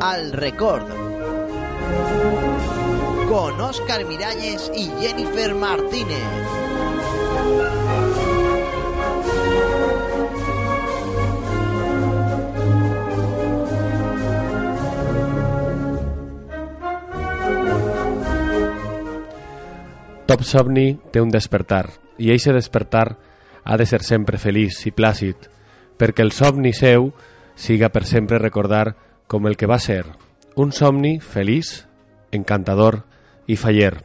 al Record con Oscar Miralles y Jennifer Martínez. Top Somni té un despertar, i eixe despertar ha de ser sempre feliç i plàcid, perquè el somni seu siga per sempre recordar com el que va ser, un somni feliç, encantador y faller.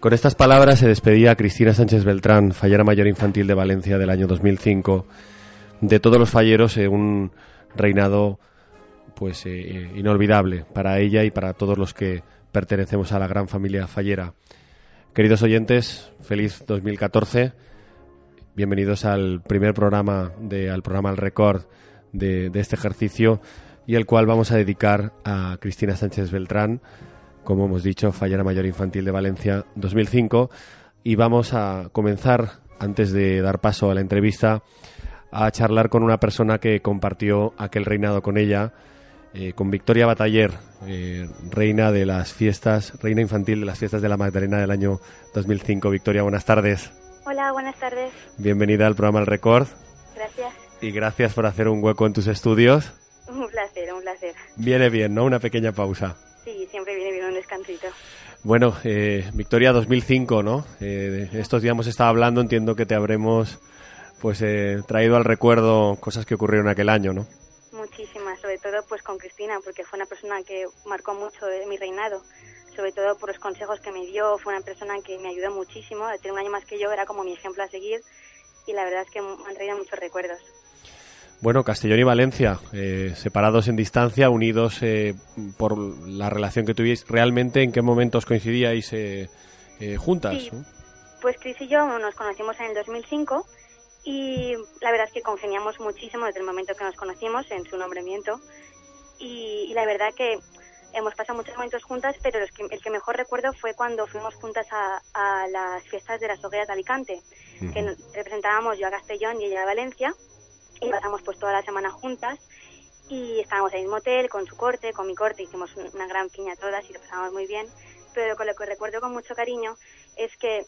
Con estas palabras se despedía Cristina Sánchez Beltrán, fallera mayor infantil de Valencia del año 2005, de todos los falleros en un reinado pues eh, inolvidable para ella y para todos los que pertenecemos a la gran familia fallera. Queridos oyentes, feliz 2014. Bienvenidos al primer programa de al programa El Record de este ejercicio y el cual vamos a dedicar a Cristina Sánchez Beltrán, como hemos dicho, Fallera Mayor Infantil de Valencia 2005. Y vamos a comenzar, antes de dar paso a la entrevista, a charlar con una persona que compartió aquel reinado con ella, eh, con Victoria Bataller, eh, reina de las fiestas, reina infantil de las fiestas de la Magdalena del año 2005. Victoria, buenas tardes. Hola, buenas tardes. Bienvenida al programa El Record. Gracias. Y gracias por hacer un hueco en tus estudios. Un placer, un placer. Viene bien, ¿no? Una pequeña pausa. Sí, siempre viene bien un descansito. Bueno, eh, Victoria 2005, ¿no? Eh, estos días hemos estado hablando, entiendo que te habremos pues eh, traído al recuerdo cosas que ocurrieron aquel año, ¿no? Muchísimas, sobre todo pues con Cristina, porque fue una persona que marcó mucho mi reinado, sobre todo por los consejos que me dio, fue una persona que me ayudó muchísimo, tiene un año más que yo, era como mi ejemplo a seguir y la verdad es que me han traído muchos recuerdos. Bueno, Castellón y Valencia, eh, separados en distancia, unidos eh, por la relación que tuvierais, ¿realmente en qué momentos coincidíais eh, eh juntas? Sí, pues Cris y yo nos conocimos en el 2005 y la verdad es que congeniamos muchísimo desde el momento que nos conocimos en su nombramiento y, y la verdad que hemos pasado muchos momentos juntas, pero los que, el que mejor recuerdo fue cuando fuimos juntas a, a las fiestas de las hogueras de Alicante, que representábamos yo a Castellón y ella a Valencia y pasamos pues toda la semana juntas y estábamos en el mismo hotel con su corte, con mi corte, hicimos una gran piña todas y lo pasamos muy bien, pero con lo que recuerdo con mucho cariño es que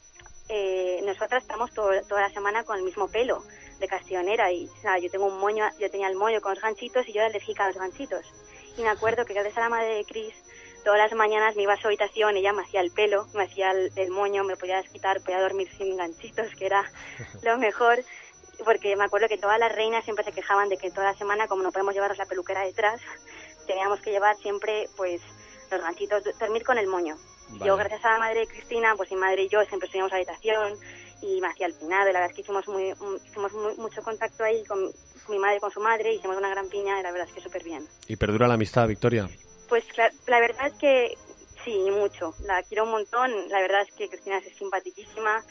eh, nosotras estamos todo, toda la semana con el mismo pelo de castellonera y o sea, yo tengo un moño, yo tenía el moño con los ganchitos y yo era alérgica a los ganchitos. Y me acuerdo que gracias a la madre de Cris todas las mañanas me iba a su habitación, ella me hacía el pelo, me hacía el, el moño, me podía desquitar, podía dormir sin ganchitos, que era lo mejor porque me acuerdo que todas las reinas siempre se quejaban de que toda la semana, como no podemos llevarnos la peluquera detrás, teníamos que llevar siempre, pues, los ganchitos, dormir con el moño. Vale. Yo, gracias a la madre de Cristina, pues mi madre y yo siempre estuvimos a la habitación y me hacía el pinado, la verdad es que hicimos, muy, hicimos muy, mucho contacto ahí con, con, mi madre, con su madre, hicimos una gran piña y la verdad es que súper bien. ¿Y perdura la amistad, Victoria? Pues la, la verdad es que sí, mucho. La quiero un montón, la verdad es que Cristina es simpaticísima,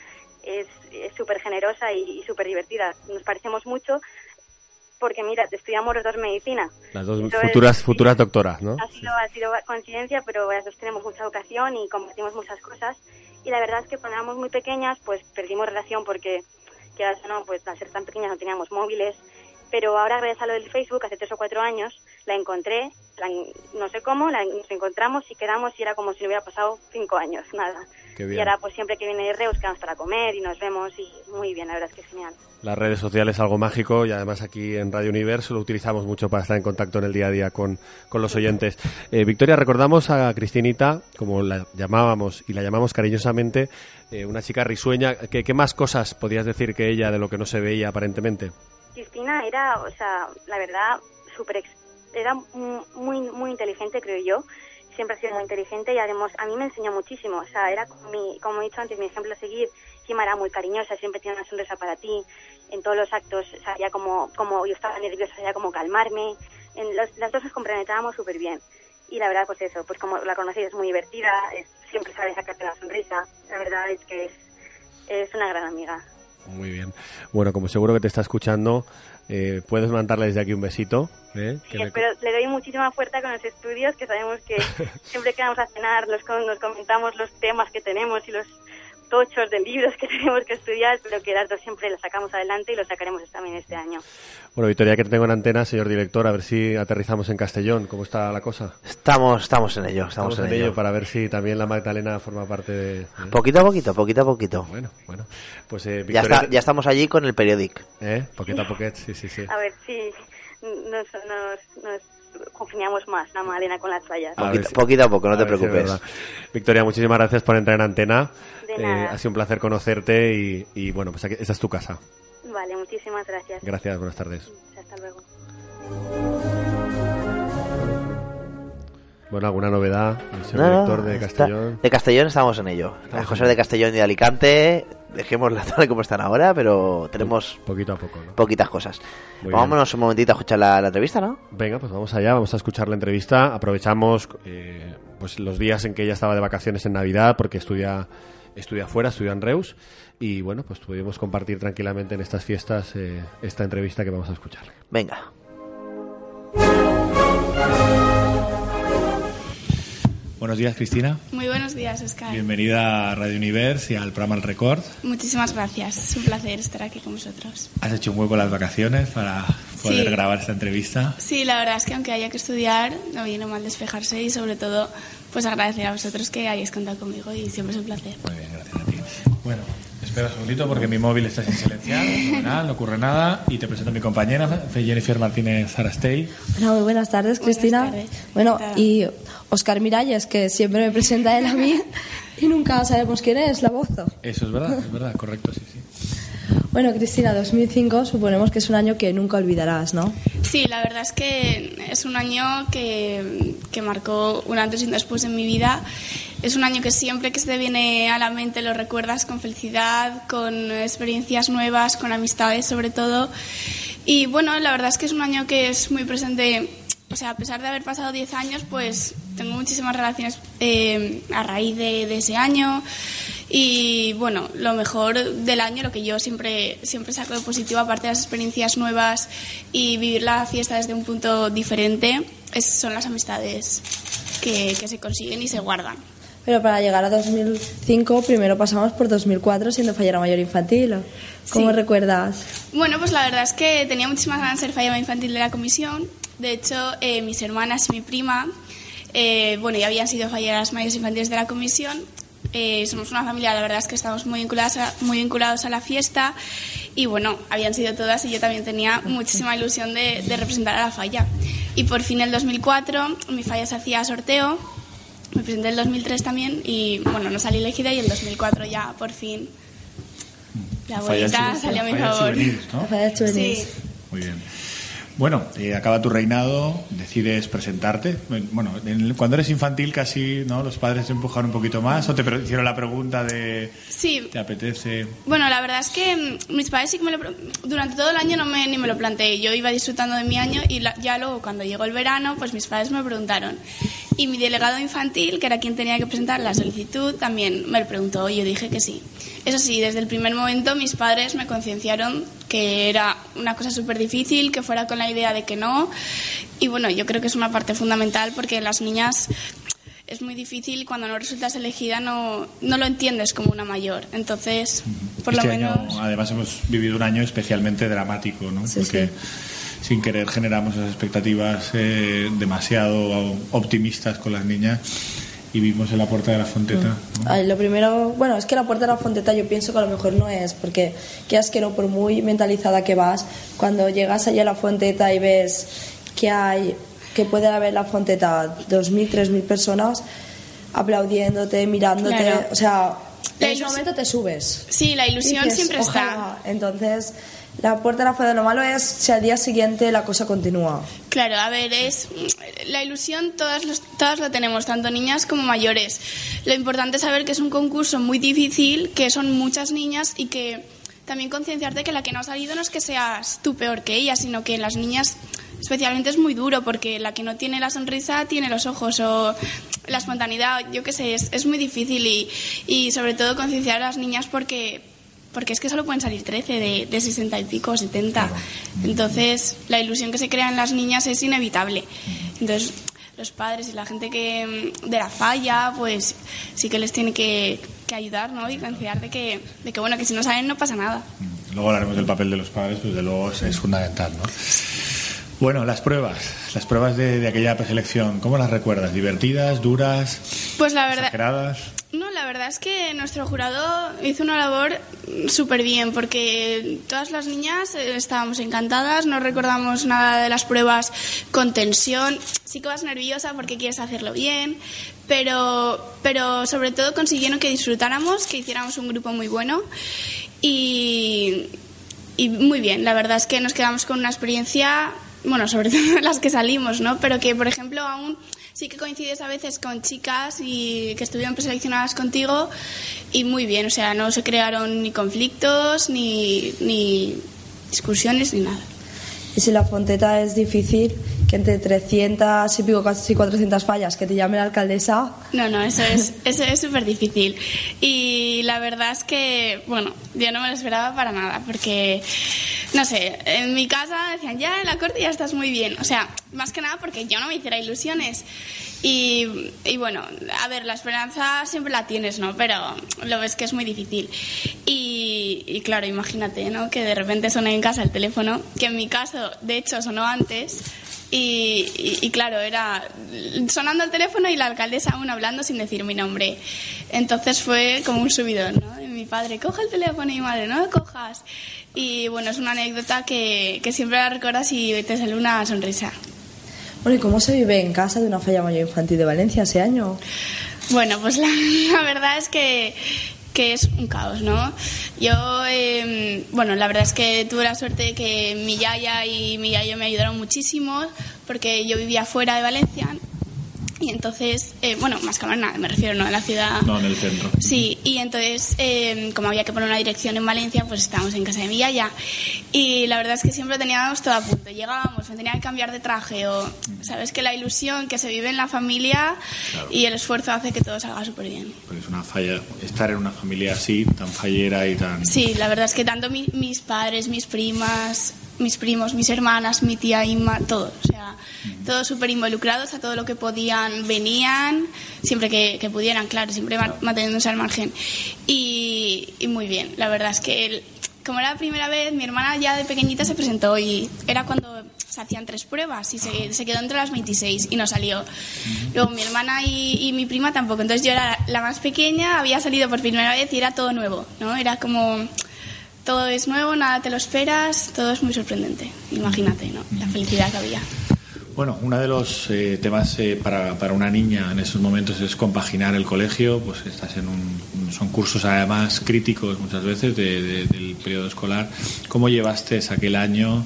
es súper generosa y, y súper divertida. Nos parecemos mucho porque, mira, estudiamos los dos medicina. Las dos Entonces, futuras, futuras doctoras, ¿no? Ha sido, ha sido coincidencia, pero las dos tenemos mucha educación y compartimos muchas cosas. Y la verdad es que cuando éramos muy pequeñas, pues perdimos relación porque, que no, pues al ser tan pequeñas no teníamos móviles. Pero ahora, gracias a lo del Facebook, hace tres o cuatro años, la encontré, la, no sé cómo, la, nos encontramos y quedamos y era como si hubiera pasado cinco años, nada. Y ahora pues siempre que viene Reus quedamos para comer y nos vemos y muy bien, la verdad es que es genial. Las redes sociales es algo mágico y además aquí en Radio Universo lo utilizamos mucho para estar en contacto en el día a día con, con los oyentes. Eh, Victoria, recordamos a Cristinita, como la llamábamos y la llamamos cariñosamente, eh, una chica risueña. ¿Qué, ¿Qué más cosas podías decir que ella de lo que no se veía aparentemente? Cristina era, o sea, la verdad, súper era muy muy inteligente, creo yo siempre ha sido muy inteligente y además a mí me enseñó muchísimo. O sea, era como, mi, como he dicho antes, mi ejemplo a seguir. Encima era muy cariñosa, siempre tenía una sonrisa para ti. En todos los actos sabía como, como yo estaba nerviosa, sabía como calmarme. En los, las dos nos compenetrábamos súper bien. Y la verdad, pues eso, pues como la conocí, es muy divertida, es, siempre sabe sacarte la sonrisa. La verdad es que es, es una gran amiga. Muy bien. Bueno, como seguro que te está escuchando, eh, puedes mandarle desde aquí un besito. ¿eh? Sí, me... pero le doy muchísima fuerza con los estudios, que sabemos que siempre que vamos a cenar los, nos comentamos los temas que tenemos y los tochos de libros que tenemos que estudiar, pero que las dos siempre las sacamos adelante y lo sacaremos también este año. Bueno, Victoria, que te tengo en antena, señor director, a ver si aterrizamos en Castellón. ¿Cómo está la cosa? Estamos, estamos en ello, estamos, Estamos en ello para ver si también la Magdalena forma parte de... ¿eh? Poquito a poquito, poquito a poquito. Bueno, bueno. Pues eh, Ya, Victoria... está, ya estamos allí con el periódico. ¿Eh? Poquito a poquito, sí, sí, sí. A ver si nos, nos, nos congeniamos más la Magdalena con las fallas. A Poquito, si- poquito a poco, no a te si preocupes. verdad. Victoria, muchísimas gracias por entrar en antena. De Eh, nada. ha sido un placer conocerte y, y, bueno, pues aquí, esta es tu casa. Vale, muchísimas gracias. Gracias, buenas tardes. Hasta luego. Bueno, ¿alguna novedad, señor No, director de está- Castellón? de Castellón estamos en ello. Estamos Las en cosas de Castellón y de Alicante, dejémoslas tal como están ahora, pero tenemos Poquito a poco, ¿no? poquitas cosas. Muy Vámonos un momentito a escuchar la, la entrevista, ¿no? Venga, pues vamos allá, vamos a escuchar la entrevista. Aprovechamos eh, pues los días en que ella estaba de vacaciones en Navidad porque estudia estudia fuera, estudia en Reus y bueno, pues pudimos compartir tranquilamente en estas fiestas eh, esta entrevista que vamos a escuchar. Venga. Buenos días, Cristina. Muy buenos días, Oscar. Bienvenida a Radio Universe y al programa El Record. Muchísimas gracias. Es un placer estar aquí con vosotros. Has hecho un hueco en las vacaciones para poder Sí. grabar esta entrevista. Sí, la verdad es que aunque haya que estudiar, no viene mal despejarse y sobre todo, pues agradecer a vosotros que hayáis contado conmigo y siempre es un placer. Muy bien, gracias a ti. Bueno, espera un segundito porque mi móvil está sin silenciar, fenomenal, no ocurre nada. Y te presento a mi compañera, Jennifer Martínez Arastey. Hola, muy buenas tardes, Buenas Cristina. tardes. Bueno, y Oscar Miralles, que siempre me presenta él a mí y nunca sabemos quién es, la voz. Eso es verdad, es verdad, correcto, sí, sí. Bueno, Cristina, 2005 suponemos que es un año que nunca olvidarás, ¿no? Sí, la verdad es que es un año que, que marcó un antes y un después en mi vida. Es un año que siempre que se te viene a la mente lo recuerdas con felicidad, con experiencias nuevas, con amistades sobre todo. Y bueno, la verdad es que es un año que es muy presente. O sea, a pesar de haber pasado 10 años, pues tengo muchísimas relaciones eh, a raíz de, ese año. Y bueno, lo mejor del año, lo que yo siempre, siempre saco de positivo, aparte de las experiencias nuevas y vivir la fiesta desde un punto diferente, son las amistades que, que se consiguen y se guardan. Pero para llegar a 2005 primero pasamos por 2004 siendo fallera mayor infantil. ¿Cómo Sí. recuerdas? Bueno, pues la verdad es que tenía muchísimas ganas de ser fallada infantil de la comisión. De hecho, eh, mis hermanas y mi prima, eh, bueno, ya habían sido falleras mayores infantiles de la comisión. Eh, somos una familia, la verdad es que estamos muy vinculados, a, muy vinculados a la fiesta y bueno, habían sido todas y yo también tenía muchísima ilusión de, de representar a la falla. Y por fin el 2004 mi falla se hacía sorteo, me presenté el 2003 también y bueno, no salí elegida y el 2004 ya por fin la bolita salió a mi favor. juveniles, ¿no? Sí. Muy bien. Bueno, eh, acaba tu reinado, decides presentarte. Bueno, en- cuando eres infantil casi, ¿no? Los padres te empujan un poquito más o te hicieron la pregunta de Sí, ¿te apetece? Bueno, la verdad es que mm, mis padres sí que me lo... pro- Durante todo el año no me, ni me lo planteé. Yo iba disfrutando de mi año y la- ya luego cuando llegó el verano, pues mis padres me preguntaron. Y mi delegado infantil, que era quien tenía que presentar la solicitud, también me lo preguntó y yo dije que sí. Eso sí, desde el primer momento mis padres me concienciaron que era una cosa súper difícil, que fuera con la idea de que no. Y bueno, yo creo que es una parte fundamental porque las niñas es muy difícil cuando no resultas elegida no, no lo entiendes como una mayor. Entonces, por este lo menos... año, además, hemos vivido un año especialmente dramático, ¿no? Sí, Porque sí. sin querer generamos esas expectativas eh, demasiado optimistas con las niñas y vimos en la puerta de la fonteta. ¿no? Ay, lo primero, bueno, es que la puerta de la fonteta yo pienso que a lo mejor no es, porque quieras que no, por muy mentalizada que vas, cuando llegas allá a la fonteta y ves que hay, que puede haber en la fonteta 2.000, 3.000 personas aplaudiéndote, mirándote, Claro. o sea, en ese momento te subes. Sí, la ilusión Dices, siempre "Ojalá". Entonces, la puerta de la fonteta, lo malo es si al día siguiente la cosa continúa. Claro, a ver, es la ilusión todas los, todas la tenemos, tanto niñas como mayores. Lo importante es saber que es un concurso muy difícil, que son muchas niñas y que también concienciarte que la que no ha salido no es que seas tú peor que ella, sino que las niñas especialmente es muy duro porque la que no tiene la sonrisa tiene los ojos o la espontaneidad, yo qué sé, es, es muy difícil y, y sobre todo concienciar a las niñas porque porque es que solo pueden salir 13 de, de 60 y pico, 70. Entonces, la ilusión que se crea en las niñas es inevitable. Entonces, los padres y la gente que mm, de la falla, pues sí que les tiene que, que ayudar, ¿no? Y concienciar de que, de que, bueno, que si no saben no pasa nada. Luego hablaremos del papel de los padres, pues de luego es, es fundamental, ¿no? Bueno, las pruebas, las pruebas de, de aquella preselección, ¿cómo las recuerdas? ¿Divertidas, duras, Pues la verdad... exageradas? No, la verdad es que nuestro jurado hizo una labor súper bien porque todas las niñas eh, estábamos encantadas, no recordamos nada de las pruebas con tensión. Sí que vas nerviosa porque quieres hacerlo bien, pero, pero sobre todo consiguieron que disfrutáramos, que hiciéramos un grupo muy bueno y, y muy bien. La verdad es que nos quedamos con una experiencia, bueno, sobre todo las que salimos, ¿no? Pero que, por ejemplo, aún sí que coincides a veces con chicas y que estuvieron preseleccionadas contigo y muy bien, o sea, no se crearon ni conflictos, ni, ni discusiones, ni nada. Y si la fonteta es difícil, que entre 300 y pico, casi 400 fallas, que te llame la alcaldesa. No, no, eso es eso es súper difícil. Y la verdad es que, bueno, yo no me lo esperaba para nada, porque, no sé, en mi casa decían, ya en la corte ya estás muy bien. O sea, más que nada porque yo no me hiciera ilusiones. Y, y bueno, a ver, la esperanza siempre la tienes, ¿no? Pero lo ves que es muy difícil. Y, claro, imagínate, ¿no? Que de repente suena en casa el teléfono, que en mi caso, de hecho, sonó antes. Y, y- claro, era sonando el teléfono y la alcaldesa aún hablando sin decir mi nombre. Entonces fue como un subidón, ¿no? Y mi padre, coge el teléfono y mi madre, no lo cojas. Y bueno, es una anécdota que, que siempre la recuerdas y te sale una sonrisa. Bueno, ¿y cómo se vive en casa de una falla mayor infantil de Valencia ese año? Bueno, pues la, la verdad es que, que es un caos, ¿no? Yo, eh, bueno, la verdad es que tuve la suerte de que mi yaya y mi yayo me ayudaron muchísimo porque yo vivía fuera de Valencia y entonces, eh, bueno, más que nada, me refiero, ¿no? En la ciudad. No, en el centro. Sí, y entonces, eh, como había que poner una dirección en Valencia, pues estábamos en casa de mi yaya. Y la verdad es que siempre teníamos todo a punto. Llegábamos, me tenía que cambiar de traje o, ¿sabes? Que la ilusión que se vive en la familia y el esfuerzo hace que todo salga súper bien. Porque es una falla, estar en una familia así, tan fallera y tan... Sí, la verdad es que tanto mi- mis padres, mis primas, mis primos, mis hermanas, mi tía Inma, todo. O sea, todos súper involucrados a todo lo que podían, venían, siempre que, que pudieran, claro, siempre ma- manteniéndose al margen. Y, y muy bien, la verdad es que el- como era la primera vez, mi hermana ya de pequeñita se presentó y era cuando se hacían tres pruebas y se, se quedó entre las 26 y no salió. Luego mi hermana y, y mi prima tampoco. Entonces yo era la más pequeña, había salido por primera vez y era todo nuevo, ¿no? Era como todo es nuevo, nada te lo esperas, todo es muy sorprendente. Imagínate, ¿no? La felicidad que había. Bueno, uno de los eh, temas eh, para, para una niña en esos momentos es compaginar el colegio, pues estás en un, son cursos además críticos muchas veces de- de- del periodo escolar. ¿Cómo llevaste aquel año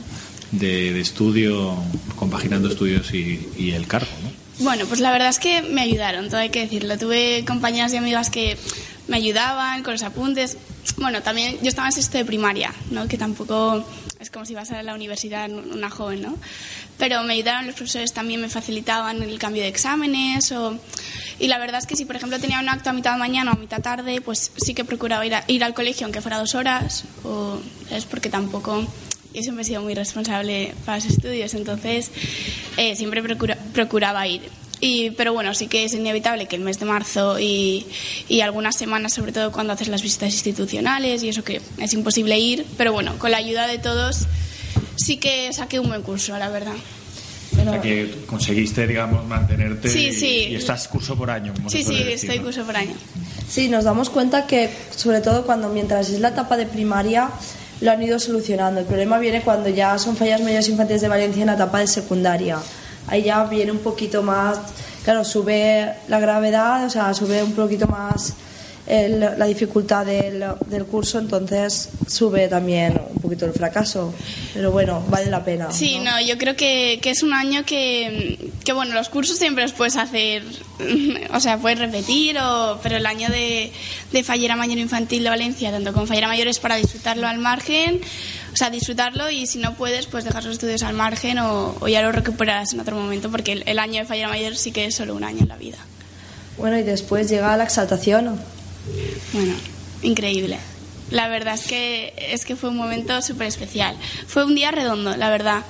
de, de estudio, compaginando estudios y, y el cargo? ¿no? Bueno, pues la verdad es que me ayudaron, todo hay que decirlo. Tuve compañeras y amigas que me ayudaban con los apuntes. Bueno, también yo estaba en sexto de primaria, ¿no? Que tampoco es como si vas a la universidad una joven, ¿no? Pero me ayudaron, los profesores también me facilitaban el cambio de exámenes o... Y la verdad es que si, por ejemplo, tenía un acto a mitad de mañana o a mitad tarde, pues sí que procuraba ir, a- ir al colegio, aunque fuera dos horas, o es porque tampoco yo siempre he sido muy responsable para los estudios, entonces eh, siempre procura- procuraba ir. Y, pero bueno, sí que es inevitable que el mes de marzo y, y algunas semanas, sobre todo cuando haces las visitas institucionales y eso que es imposible ir, pero bueno, con la ayuda de todos sí que saqué un buen curso, la verdad. O sea que conseguiste, digamos, mantenerte Sí, y, sí. y estás curso por año. Como Sí, sí, decir, estoy ¿no? curso por año. Sí, nos damos cuenta que, sobre todo cuando mientras es la etapa de primaria, lo han ido solucionando. El problema viene cuando ya son fallas mayores infantiles de Valencia en la etapa de secundaria. Ahí ya viene un poquito más, claro, sube la gravedad, o sea, sube un poquito más el- la dificultad del, del curso, entonces sube también un poquito el fracaso. Pero bueno, vale la pena. Sí, ¿no? no, yo creo que, que es un año que, que, bueno, los cursos siempre los puedes hacer, o sea, puedes repetir, o, pero el año de, de Fallera Mayor Infantil de Valencia, tanto con Fallera Mayor es para disfrutarlo al margen, o sea, disfrutarlo y si no puedes, pues dejar los estudios al margen o, o ya lo recuperarás en otro momento, porque el, el año de Fallera Mayor sí que es solo un año en la vida. Bueno, y después llega la exaltación. Bueno, increíble. La verdad es que, es que fue un momento súper especial. Fue un día redondo, la verdad.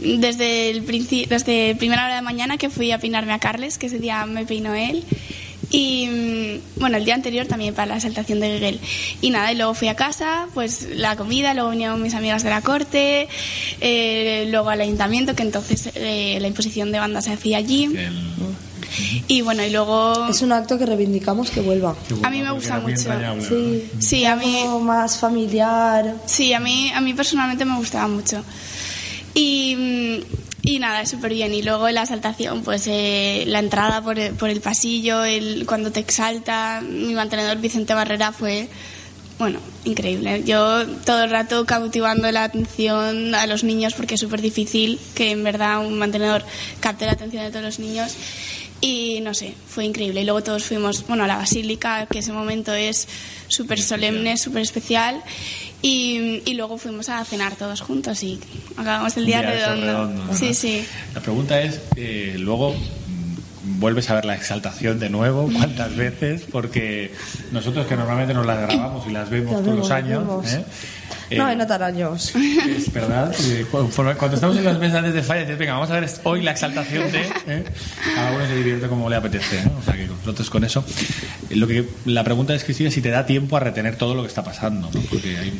Desde el desde primera hora de mañana que fui a peinarme a Carles, que ese día me peinó él, Y mm, bueno, el día anterior también para la exaltación de Hegel. Y nada, y luego fui a casa, pues la comida, luego vinieron mis amigas de la corte, eh, luego al ayuntamiento, que entonces eh, la imposición de banda se hacía allí. Y bueno, y luego... Es un acto que reivindicamos que vuelva. bueno, A mí me gusta mucho. Sí, Sí, a mí... Más familiar. Sí, a mí, a mí personalmente me gustaba mucho. Y, mm, y nada, súper bien. Y luego la exaltación, pues eh, la entrada por el, por el pasillo, el, cuando te exalta, mi mantenedor Vicente Barrera fue, bueno, increíble. Yo todo el rato cautivando la atención a los niños porque es súper difícil que en verdad un mantenedor capte la atención de todos los niños. Y no sé, fue increíble. Y luego todos fuimos, bueno, a la basílica, que ese momento es súper solemne, súper especial. Y, y luego fuimos a cenar todos juntos y acabamos el día, redondo. redondo, ¿no? Sí, sí. La pregunta es, eh, luego mm, vuelves a ver la exaltación de nuevo, ¿cuántas veces? Porque nosotros que normalmente nos las grabamos y las vemos todos los años. ¿Eh? No, Eh, hay notar años. Es verdad. eh, cu- Cuando estamos en los meses antes de falla, dices, venga, vamos a ver hoy la exaltación de. ¿eh? Cada uno se divierte como le apetece. ¿no? O sea que nosotros con eso. eh, Lo que, la pregunta es, Cristina, si te da tiempo a retener todo lo que está pasando. ¿no? Porque hay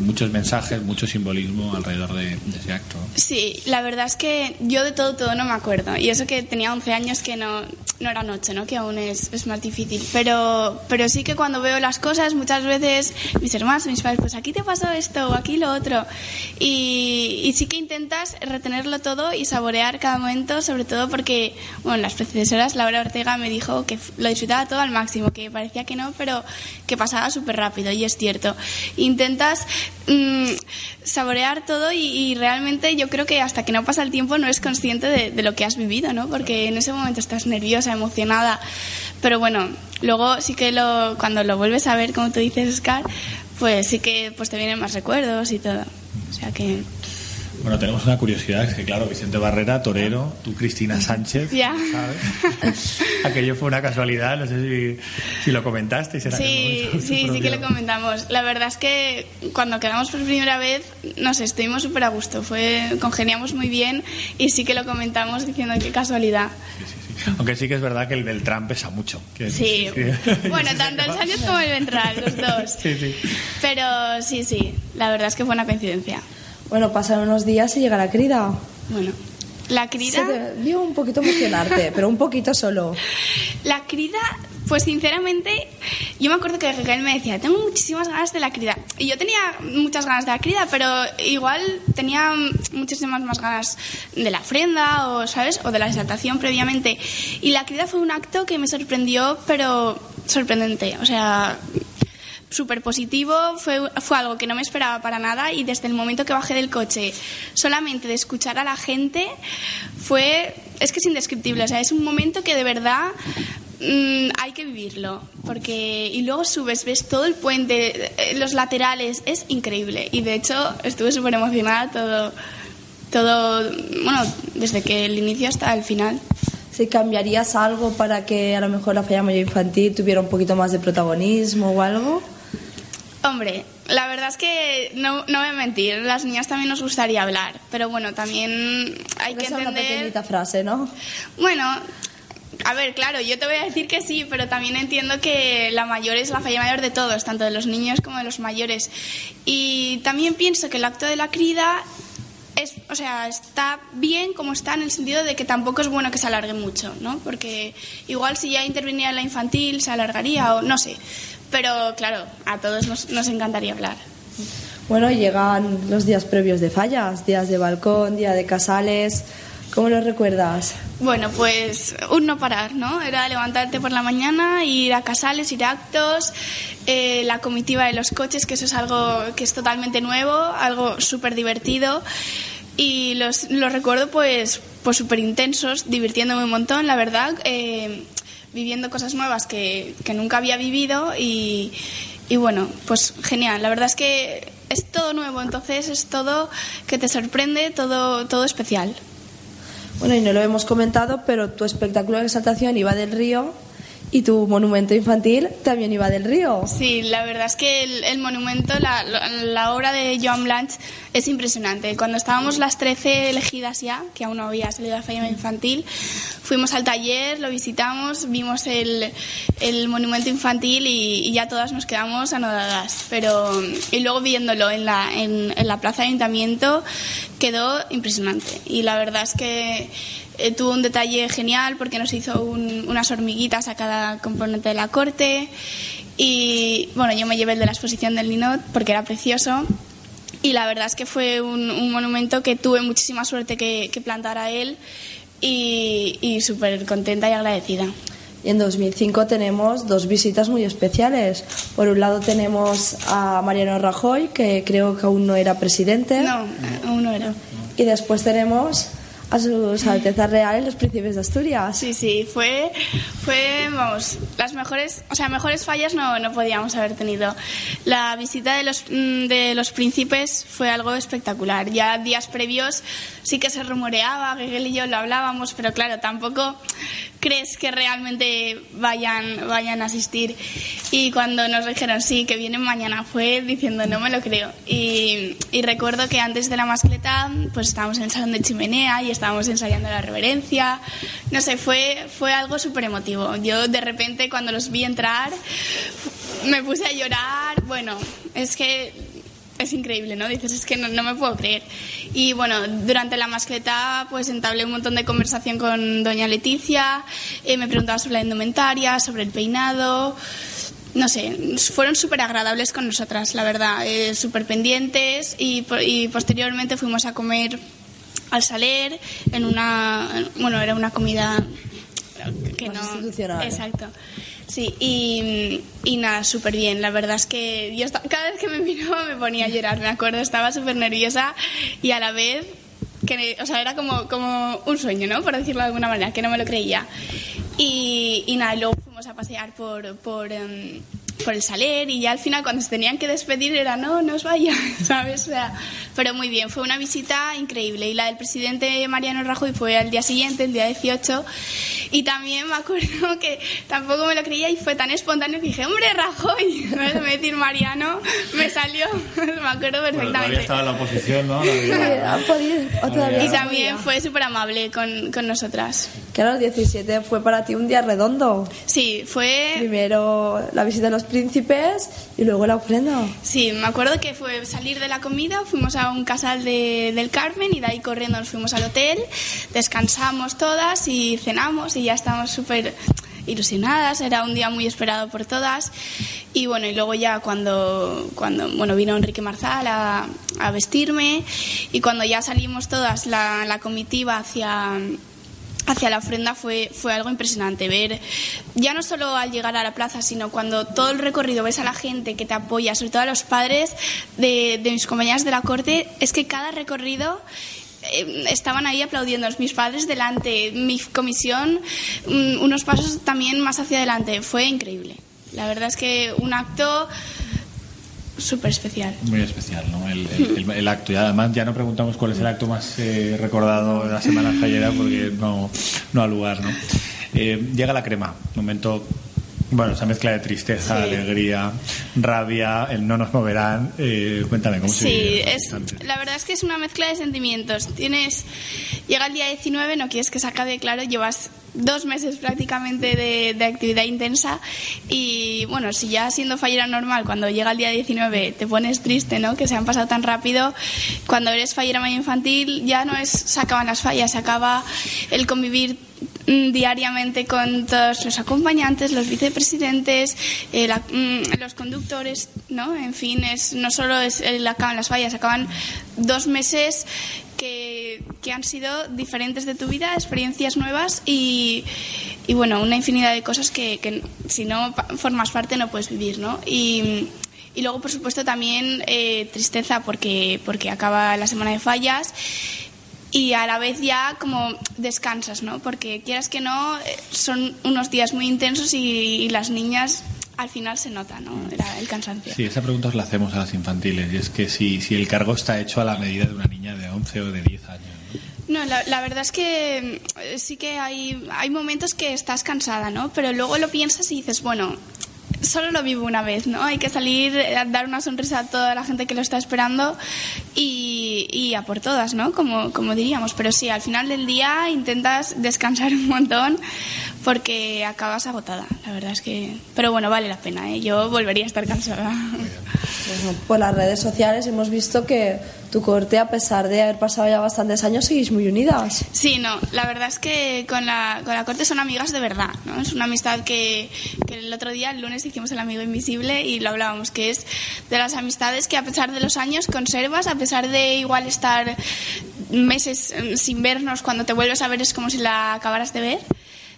muchos mensajes, mucho simbolismo alrededor de, de ese acto. ¿no? Sí, la verdad es que yo de todo, todo no me acuerdo. Y eso que tenía 11 años que no, no era noche, ¿no? Que aún es, es más difícil. Pero, pero sí que cuando veo las cosas, muchas veces mis hermanos, mis padres, pues aquí te pasó esto o aquí lo otro. Y, y sí que intentas retenerlo todo y saborear cada momento, sobre todo porque, bueno, las predecesoras, Laura Ortega me dijo que lo disfrutaba todo al máximo, que parecía que no, pero que pasaba súper rápido, y es cierto. Intentas mm, saborear todo y, y realmente yo creo que hasta que no pasa el tiempo no eres consciente de, de lo que has vivido, ¿no? Porque en ese momento estás nerviosa, emocionada, pero bueno, luego sí que lo, cuando lo vuelves a ver, como tú dices, Oscar, pues sí que pues te vienen más recuerdos y todo. O sea que... Bueno, tenemos una curiosidad, es que claro, Vicente Barrera, torero, tú Cristina Sánchez, Ya. ¿sabes? Aquello fue una casualidad, no sé si, si lo comentaste. será que Sí, sí, sí que lo comentamos. La verdad es que cuando quedamos por primera vez, no sé, estuvimos súper a gusto. Fue, congeniamos muy bien y sí que lo comentamos diciendo qué casualidad. Sí, sí, sí. Aunque sí que es verdad que el Beltrán pesa mucho. que- Sí. Bueno, tanto el Sánchez como el Ventral, los dos. Sí, sí. Pero sí, sí, la verdad es que fue una coincidencia. Bueno, pasan unos días y llega la crida. Bueno, la Se crida... te vio un poquito emocionarte, pero un poquito solo. La crida, pues sinceramente, yo me acuerdo que Raquel me decía, tengo muchísimas ganas de la crida. Y yo tenía muchas ganas de la crida, pero igual tenía muchísimas más ganas de la ofrenda, o, ¿sabes? O de la exaltación previamente. Y la crida fue un acto que me sorprendió, pero sorprendente. O sea, súper positivo, fue, fue algo que no me esperaba para nada y desde el momento que bajé del coche, solamente de escuchar a la gente, fue, es que es indescriptible, o sea, es un momento que de verdad mm, hay que vivirlo, porque y luego subes, ves todo el puente, eh, los laterales, es increíble y de hecho estuve súper emocionada todo, todo, bueno, desde que el inicio hasta el final. Si cambiarías algo para que a lo mejor la falla mayor infantil tuviera un poquito más de protagonismo o algo. Hombre, la verdad es que no, no voy a mentir, las niñas también nos gustaría hablar, pero bueno, también hay que Esa es una entender... pequeñita frase, ¿no? Bueno, a ver, claro, yo te voy a decir que sí, pero también entiendo que la mayor es la falla mayor de todos, tanto de los niños como de los mayores. Y también pienso que el acto de la crida es, o sea, está bien como está en el sentido de que tampoco es bueno que se alargue mucho, ¿no? Porque igual si ya interviniera en la infantil se alargaría o no sé. Pero claro, a todos nos, nos encantaría hablar. Bueno, llegan los días previos de fallas, días de balcón, día de casales. ¿Cómo los recuerdas? Bueno, pues un no parar, ¿no? Era levantarte por la mañana, ir a casales, ir a actos, eh, la comitiva de los coches, que eso es algo que es totalmente nuevo, algo súper divertido. Y los, los recuerdo pues pues súper intensos, divirtiéndome un montón, la verdad, eh, viviendo cosas nuevas que, que nunca había vivido y, y bueno, pues genial. La verdad es que es todo nuevo, entonces es todo que te sorprende, todo, todo especial. Bueno, y no lo hemos comentado, pero tu espectáculo de exaltación iba del río y tu monumento infantil también iba del río. Sí, la verdad es que el, monumento, la, obra de Joan Blanch es impresionante. Cuando estábamos las 13 elegidas ya, que aún no había salido la falla infantil, fuimos al taller, lo visitamos, vimos el, monumento infantil y, y ya todas nos quedamos anodadas. Pero, y luego viéndolo en la, en, en la plaza de ayuntamiento quedó impresionante. Y la verdad es que eh, tuvo un detalle genial porque nos hizo un- unas hormiguitas a cada componente de la corte. Y bueno, yo me llevé el de la exposición del Ninot porque era precioso. Y la verdad es que fue un, un monumento que tuve muchísima suerte que, que plantara él y, y súper contenta y agradecida. Y en 2005 tenemos dos visitas muy especiales. Por un lado tenemos a Mariano Rajoy, que creo que aún no era presidente. No, aún no era. Y después tenemos a sus Altezas Reales, los príncipes de Asturias. Sí, sí, fue, fue, vamos, las mejores, o sea, mejores fallas no, no podíamos haber tenido. La visita de los, mm, de los príncipes fue algo espectacular. Ya días previos sí que se rumoreaba, Miguel y yo lo hablábamos, pero claro, tampoco crees que realmente vayan, vayan a asistir. Y cuando nos dijeron sí, que vienen mañana, fue diciendo no me lo creo. Y, y recuerdo que antes de la mascleta, pues estábamos en el salón de chimenea y estábamos ensayando la reverencia. No sé, fue, fue algo súper emotivo. Yo de repente cuando los vi entrar me puse a llorar. Bueno, es que es increíble, ¿no? Dices, es que no, no me puedo creer. Y bueno, durante la mascleta pues entablé un montón de conversación con doña Leticia, eh, me preguntaba sobre la indumentaria, sobre el peinado, no sé, fueron súper agradables con nosotras, la verdad, eh, súper pendientes y, y posteriormente fuimos a comer al Saler en una, bueno, era una comida que no... institucional. Exacto. Sí, y, y nada, súper bien. La verdad es que cada vez que me miraba me ponía a llorar, me acuerdo, estaba súper nerviosa y a la vez, que, o sea, era como, como un sueño, ¿no? Por decirlo de alguna manera, que no me lo creía. Y, y nada, luego fuimos a pasear por, por, em, por el Saler y ya al final cuando se tenían que despedir era, no, no os vaya, ¿sabes? O sea, pero muy bien, fue una visita increíble. Y la del presidente Mariano Rajoy fue al día siguiente, el día 18. Y también me acuerdo que tampoco me lo creía y fue tan espontáneo que dije, hombre, Rajoy, vez de decir Mariano, me salió, me acuerdo Bueno, perfectamente. estaba en la oposición, ¿no? Podido- o todavía y también fue súper amable con, con nosotras. Que a los 17 fue para ti un día redondo. Sí, fue Primero la visita de los príncipes y luego la ofrenda. Sí, me acuerdo que fue salir de la comida, fuimos a un casal de- del Carmen y de ahí corriendo nos fuimos al hotel, descansamos todas y cenamos y ya estábamos súper ilusionadas, era un día muy esperado por todas y bueno, y luego ya cuando, cuando bueno, vino Enrique Marzal a, vestirme y cuando ya salimos todas la comitiva hacia hacia la ofrenda fue, fue algo impresionante ver, ya no solo al llegar a la plaza, sino cuando todo el recorrido ves a la gente que te apoya, sobre todo a los padres de, de mis compañeras de la corte, es que cada recorrido eh, estaban ahí aplaudiendo mis padres delante, mi comisión mm, unos pasos también más hacia adelante, fue increíble. La verdad es que un acto súper especial. Muy especial, ¿no? El, el- acto. Y además ya no preguntamos cuál es el acto más eh, recordado de la Semana Fallera porque no, no ha lugar, ¿no? Eh, llega la crema, momento... Bueno, esa mezcla de tristeza, Sí. alegría, rabia, el no nos moverán. Eh, cuéntame, ¿cómo se Sí, es, la verdad es que es una mezcla de sentimientos. Tienes, llega el día 19, no quieres que se acabe, claro, llevas dos meses prácticamente de, de actividad intensa y bueno, si ya siendo fallera normal, cuando llega el día 19 te pones triste, ¿no? Que se han pasado tan rápido. Cuando eres fallera mayor infantil ya no es se acaban las fallas, se acaba el convivir diariamente con todos los acompañantes, los vicepresidentes, eh, la- mm, los conductores, ¿no? En fin, es, no solo es el acaban las fallas, acaban dos meses que, que han sido diferentes de tu vida, experiencias nuevas y, y bueno, una infinidad de cosas que, que si no formas parte no puedes vivir, ¿no? Y, y luego, por supuesto, también eh, tristeza porque, porque acaba la semana de fallas y a la vez ya como descansas, ¿no? Porque quieras que no, eh, son unos días muy intensos y, y las niñas al final se nota, ¿no? La- el cansancio. Sí, esa pregunta os la hacemos a las infantiles y es que si, si el cargo está hecho a la medida de una niña de 11 o de 10 años. ¿no? No, la, la verdad es que eh, sí que hay, hay momentos que estás cansada, ¿no? Pero luego lo piensas y dices, bueno, solo lo vivo una vez, ¿no? Hay que salir, eh, dar una sonrisa a toda la gente que lo está esperando y, y, y a por todas, ¿no? Como, como diríamos. Pero sí, al final del día intentas descansar un montón porque acabas agotada, la verdad es que... Pero bueno, vale la pena, ¿eh? Yo volvería a estar cansada. Bueno, por las redes sociales hemos visto que tu corte, a pesar de haber pasado ya bastantes años, seguís muy unidas. Sí, no, la verdad es que con la, con la corte son amigas de verdad, ¿no? Es una amistad que, que el otro día, el lunes, hicimos el amigo invisible y lo hablábamos, que es de las amistades que a pesar de los años conservas, a pesar de igual estar meses eh, sin vernos, cuando te vuelves a ver es como si la acabaras de ver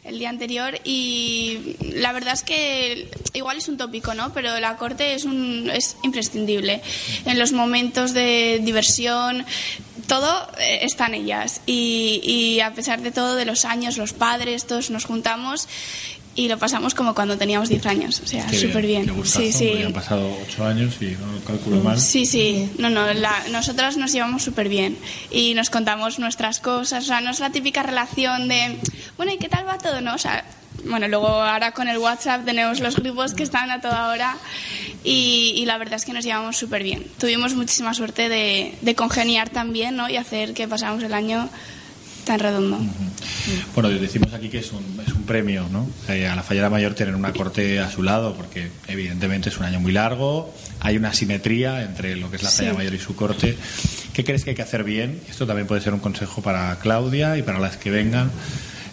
el día anterior y la verdad es que igual es un tópico, ¿no? Pero la corte es un es imprescindible en los momentos de diversión. Todo eh, está en ellas y, y a pesar de todo, de los años, los padres, todos nos juntamos y lo pasamos como cuando teníamos 10 años, o sea, súper bien. gustazo, Sí, sí. Han pasado ocho años y no lo calculo mal. Sí, sí, no, no, la- nosotras nos llevamos súper bien y nos contamos nuestras cosas, o sea, no es la típica relación de, bueno, ¿y qué tal va todo? No, o sea, bueno, luego ahora con el WhatsApp tenemos los grupos que están a toda hora y, y la verdad es que nos llevamos súper bien. Tuvimos muchísima suerte de, de congeniar también, ¿no? Y hacer que pasáramos el año tan redondo. Bueno, decimos aquí que es un, es un premio, ¿no? Eh, a la fallera mayor tener una corte a su lado, porque evidentemente es un año muy largo, hay una simetría entre lo que es la fallera mayor y su corte. ¿Qué crees que hay que hacer bien? Esto también puede ser un consejo para Claudia y para las que vengan.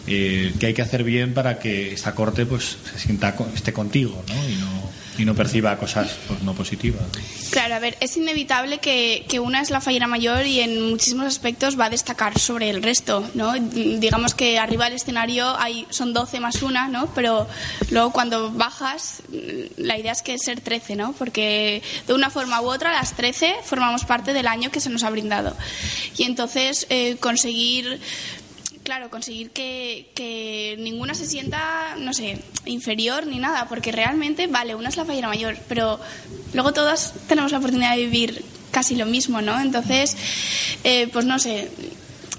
Eh, ¿Qué hay que hacer bien para que esta corte pues se sienta esté contigo, ¿no? Y no, y no perciba cosas pues, no positivas. Claro, a ver, es inevitable que, que una es la fallera mayor y en muchísimos aspectos va a destacar sobre el resto, ¿no? Digamos que arriba del escenario hay, son 12 más una, ¿no? Pero luego cuando bajas, la idea es que ser 13, ¿no? Porque de una forma u otra, las 13 formamos parte del año que se nos ha brindado. Y entonces eh, conseguir Claro, conseguir que, que ninguna se sienta, no sé, inferior ni nada, porque realmente, vale, una es la fallera mayor, pero luego todas tenemos la oportunidad de vivir casi lo mismo, ¿no? Entonces, eh, pues no sé,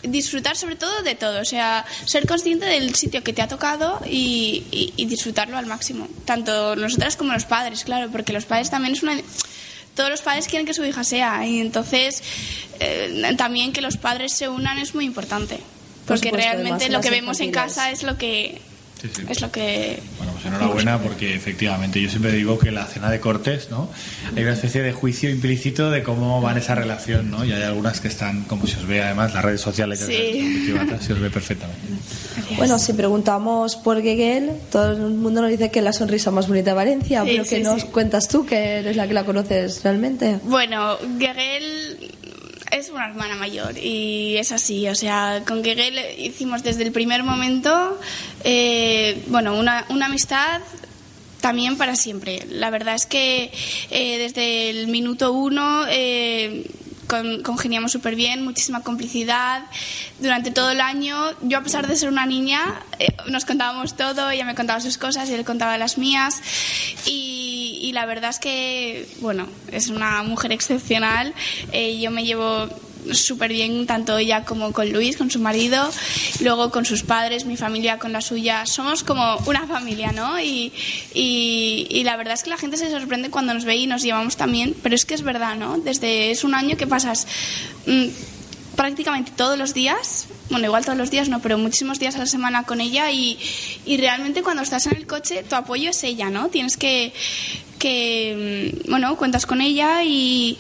disfrutar sobre todo de todo, o sea, ser consciente del sitio que te ha tocado y, y- y disfrutarlo al máximo, tanto nosotras como los padres, claro, porque los padres también es una todos los padres quieren que su hija sea y entonces eh, también que los padres se unan es muy importante Por porque supuesto, realmente lo que vemos en casa es lo que Sí, sí. es lo que Bueno, pues enhorabuena porque efectivamente yo siempre digo que la cena de cortes, ¿no? Hay una especie de juicio implícito de cómo va en esa relación, ¿no? Y hay algunas que están, como se os ve además, las redes sociales, ya Sí. se os ve perfectamente. Bueno, si preguntamos por Gegel, todo el mundo nos dice que es la sonrisa más bonita de Valencia, Sí, pero sí, que nos cuentas tú, que eres la que la conoces realmente. Bueno, Gegel es una hermana mayor y es así, o sea, con Gegel hicimos desde el primer momento, eh, bueno, una, una amistad también para siempre. La verdad es que eh, desde el minuto uno eh, con- congeniamos súper bien, muchísima complicidad. Durante todo el año, yo a pesar de ser una niña, eh, nos contábamos todo, ella me contaba sus cosas y él contaba las mías. Y, la verdad es que, bueno, es una mujer excepcional. Eh, yo me llevo súper bien tanto ella como con Luis, con su marido, luego con sus padres, mi familia con la suya. Somos como una familia, ¿no? Y, y, y la verdad es que la gente se sorprende cuando nos ve y nos llevamos también, pero es que es verdad, ¿no? Desde es un año que pasas mm, prácticamente todos los días, bueno, igual todos los días no, pero muchísimos días a la semana con ella y, y realmente cuando estás en el coche tu apoyo es ella, ¿no? Tienes que, que mm, bueno, cuentas con ella y,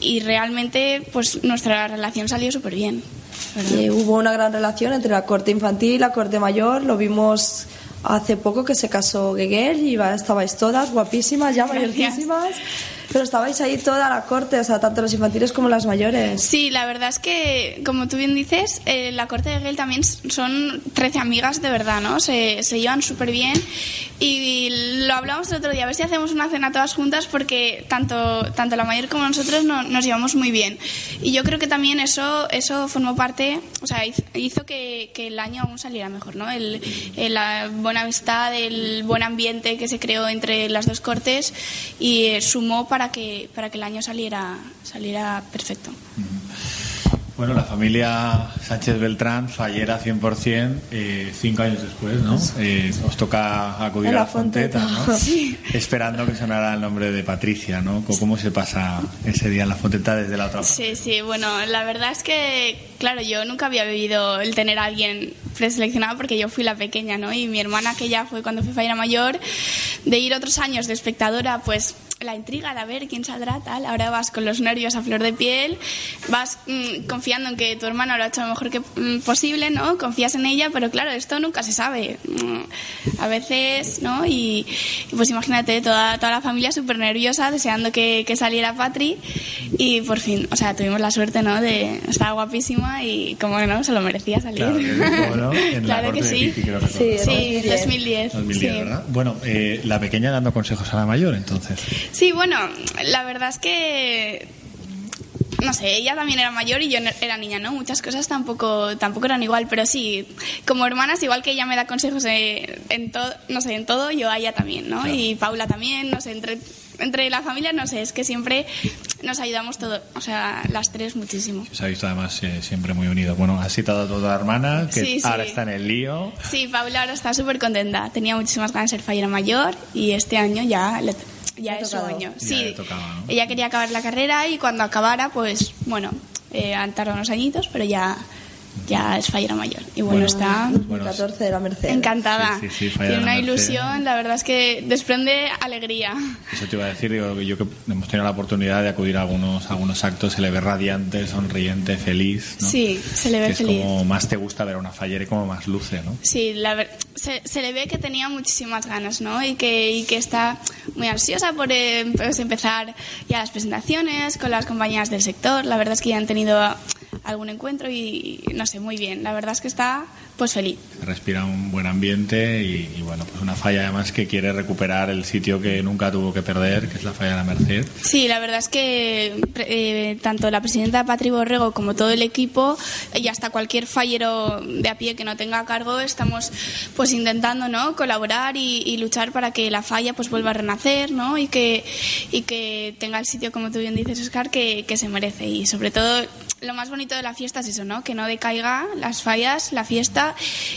y realmente pues nuestra relación salió súper bien. Eh, hubo una gran relación entre la corte infantil y la corte mayor. Lo vimos hace poco que se casó Gegel y estabais todas guapísimas, ya Gracias. Pero estabais ahí toda la corte, o sea, tanto los infantiles como las mayores. Sí, la verdad es que, como tú bien dices, eh, la corte de Gel también son 13 amigas de verdad, ¿no? Se, se llevan súper bien y lo hablamos el otro día, a ver si hacemos una cena todas juntas porque tanto, tanto la mayor como nosotros no- nos llevamos muy bien. Y yo creo que también eso, eso formó parte, o sea, hiz- hizo que, que el año aún saliera mejor, ¿no? El, el- la buena amistad, el buen ambiente que se creó entre las dos cortes y eh, sumó para que, para que el año saliera, saliera perfecto. Bueno, la familia Sánchez Beltrán fallera 100%, eh, cinco años después, ¿no? Eh, os toca acudir a la la Fonteta, Fonteta. ¿no? Sí. Esperando que sonara el nombre de Patricia, ¿no? ¿Cómo- ¿Cómo se pasa ese día en la Fonteta desde la otra parte? Sí, sí, bueno, la verdad es que, claro, yo nunca había vivido el tener a alguien preseleccionado porque yo fui la pequeña, ¿no? Y mi hermana, que ya fue cuando fui fallera mayor, de ir otros años de espectadora, pues la intriga de a ver quién saldrá, tal. Ahora vas con los nervios a flor de piel, vas mm, confiando en que tu hermana lo ha hecho lo mejor que mm, posible, ¿no? Confías en ella, pero claro, esto nunca se sabe. Mm, A veces, ¿no? Y, y pues imagínate, toda, toda la familia súper nerviosa, deseando que, que saliera Patri. Y por fin, o sea, tuvimos la suerte, ¿no? De estar guapísima y como que no, se lo merecía salir. Claro, que estuvo, ¿no? En la Claro que sí. Creo. Sí, Sí, 2010. 2010. 2010, sí. ¿verdad? Bueno, eh, la pequeña dando consejos a la mayor, entonces. Sí, bueno, la verdad es que no sé, ella también era mayor y yo era niña, ¿no? Muchas cosas tampoco tampoco eran igual, pero sí, como hermanas, igual que ella me da consejos en todo, no sé, en todo, yo a ella también, ¿no? Y Paula también, no sé, entre entre la familia, no sé, es que siempre nos ayudamos todos, o sea, las tres muchísimo. Se ha visto además eh, siempre muy unido. Bueno, has citado a tu hermana, que Sí, sí. ahora está en el lío. Sí, Paula ahora está súper contenta. Tenía muchísimas ganas de ser fallera mayor y este año ya, le- ya es su año. Ya Sí, le tocaba, ¿no? ella quería acabar la carrera y cuando acabara, pues bueno, eh, han tardado unos añitos, pero ya, ya es fallera mayor. Y bueno, Bueno, está 2014 de la Merced. encantada. Sí, sí, sí, Tiene una ilusión, la verdad es que desprende alegría. Eso te iba a decir, digo, yo que hemos tenido la oportunidad de acudir a algunos, a algunos actos, se le ve radiante, sonriente, feliz. ¿no? Sí, se le ve Que es feliz. como más te gusta ver a una fallera y como más luce, ¿no? Sí, la ver- se, se le ve que tenía muchísimas ganas, ¿no? Y que, y que está muy ansiosa por eh, pues, empezar ya las presentaciones con las compañías del sector. La verdad es que ya han tenido algún encuentro y, no sé, muy bien. La verdad es que está pues feliz. Respira un buen ambiente y, y, bueno, pues una falla además que quiere recuperar el sitio que nunca tuvo que perder, que es la falla de la Merced. Sí, la verdad es que eh, tanto la presidenta Patri Borrego como todo el equipo y hasta cualquier fallero de a pie que no tenga cargo estamos pues intentando no colaborar y, y luchar para que la falla pues vuelva a renacer no y que y que tenga el sitio como tú bien dices Oscar que, que se merece y sobre todo lo más bonito de la fiesta es eso no que no decaiga las fallas la fiesta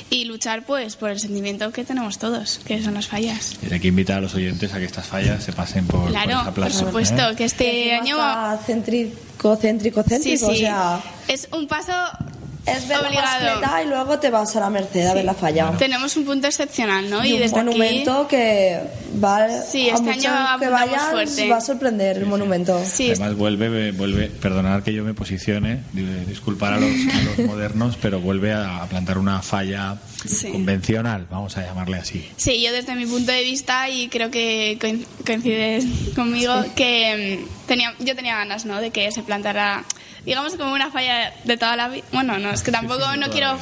y luchar pues por el sentimiento que tenemos todos que son las fallas Y hay que invitar a los oyentes a que estas fallas se pasen por, por Claro, por plaza. supuesto, ¿eh? que este año está céntrico, céntrico, Sí, céntrico. sí. O sea, es un paso es ver la obligado. mascleta y luego te vas a la Merced a ver la falla. Tenemos un punto excepcional, ¿no? Y, un desde monumento que va Sí, a este muchos año que vayan fuerte. va a sorprender el monumento. aquí. Sí, Además vuelve, vuelve, perdonad que yo me posicione, di- disculpar a los, a los modernos, pero vuelve a, plantar una falla Sí. convencional, vamos a llamarle así. sí, yo desde mi punto de vista, y creo que coin- coincides conmigo, que mm, tenía, yo tenía ganas, ¿no? De que se plantara, digamos, como una falla de toda la vida. Bueno, no, es que tampoco sí, no quiero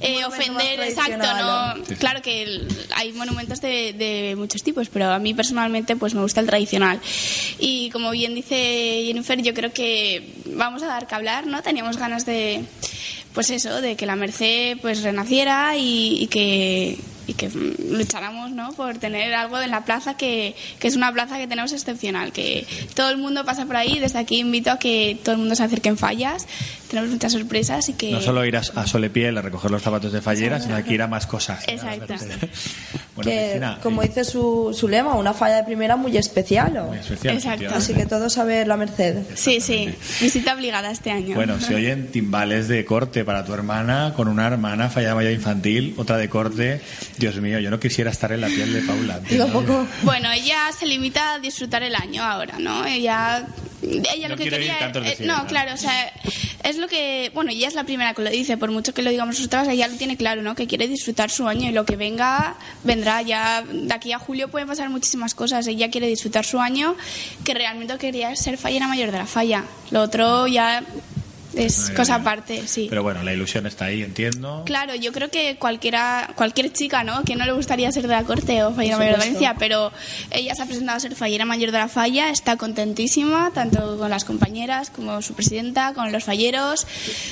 eh, ofender, exacto, ¿no? Sí. Claro que el- hay monumentos de, de muchos tipos, pero a mí personalmente pues me gusta el tradicional. Y como bien dice Jennifer, yo creo que vamos a dar que hablar, ¿no? Teníamos ganas de, pues eso, de que la Merced pues renaciera y, y que y que mm, lucháramos ¿no? por tener algo en la plaza que, que es una plaza que tenemos excepcional, que todo el mundo pasa por ahí. Desde aquí invito a que todo el mundo se acerque en fallas. Tenemos muchas sorpresas y que... No solo ir a, a Solepiel a recoger los zapatos de fallera, sino que ir a más cosas. Exacto. bueno, que, Cristina, como eh, dice su, su lema, una falla de primera muy especial. ¿o? muy especial, Exacto. Así que todos a ver la Merced. Sí, sí, visita obligada este año. Bueno, se oyen timbales de corte para tu hermana, con una hermana fallada mayor infantil, otra de corte. Dios mío, yo no quisiera estar en la piel de Paula. Tampoco. Bueno, ella se limita a disfrutar el año ahora, ¿no? Ella, ella No lo que quería de eh, no, claro, o sea, es lo que, bueno, ella es la primera que lo dice, por mucho que lo digamos nosotras, ella lo tiene claro, ¿no? Que quiere disfrutar su año y lo que venga vendrá ya de aquí a julio pueden pasar muchísimas cosas. Ella quiere disfrutar su año, que realmente quería ser fallera mayor de la falla. Lo otro ya es cosa aparte, sí. Pero bueno, la ilusión está ahí, entiendo. Claro, yo creo que cualquiera, cualquier chica, ¿no? Que no le gustaría ser de la corte o fallera mayor de. Valencia, pero ella se ha presentado a ser fallera mayor de la falla, está contentísima, tanto con las compañeras como su presidenta, con los falleros,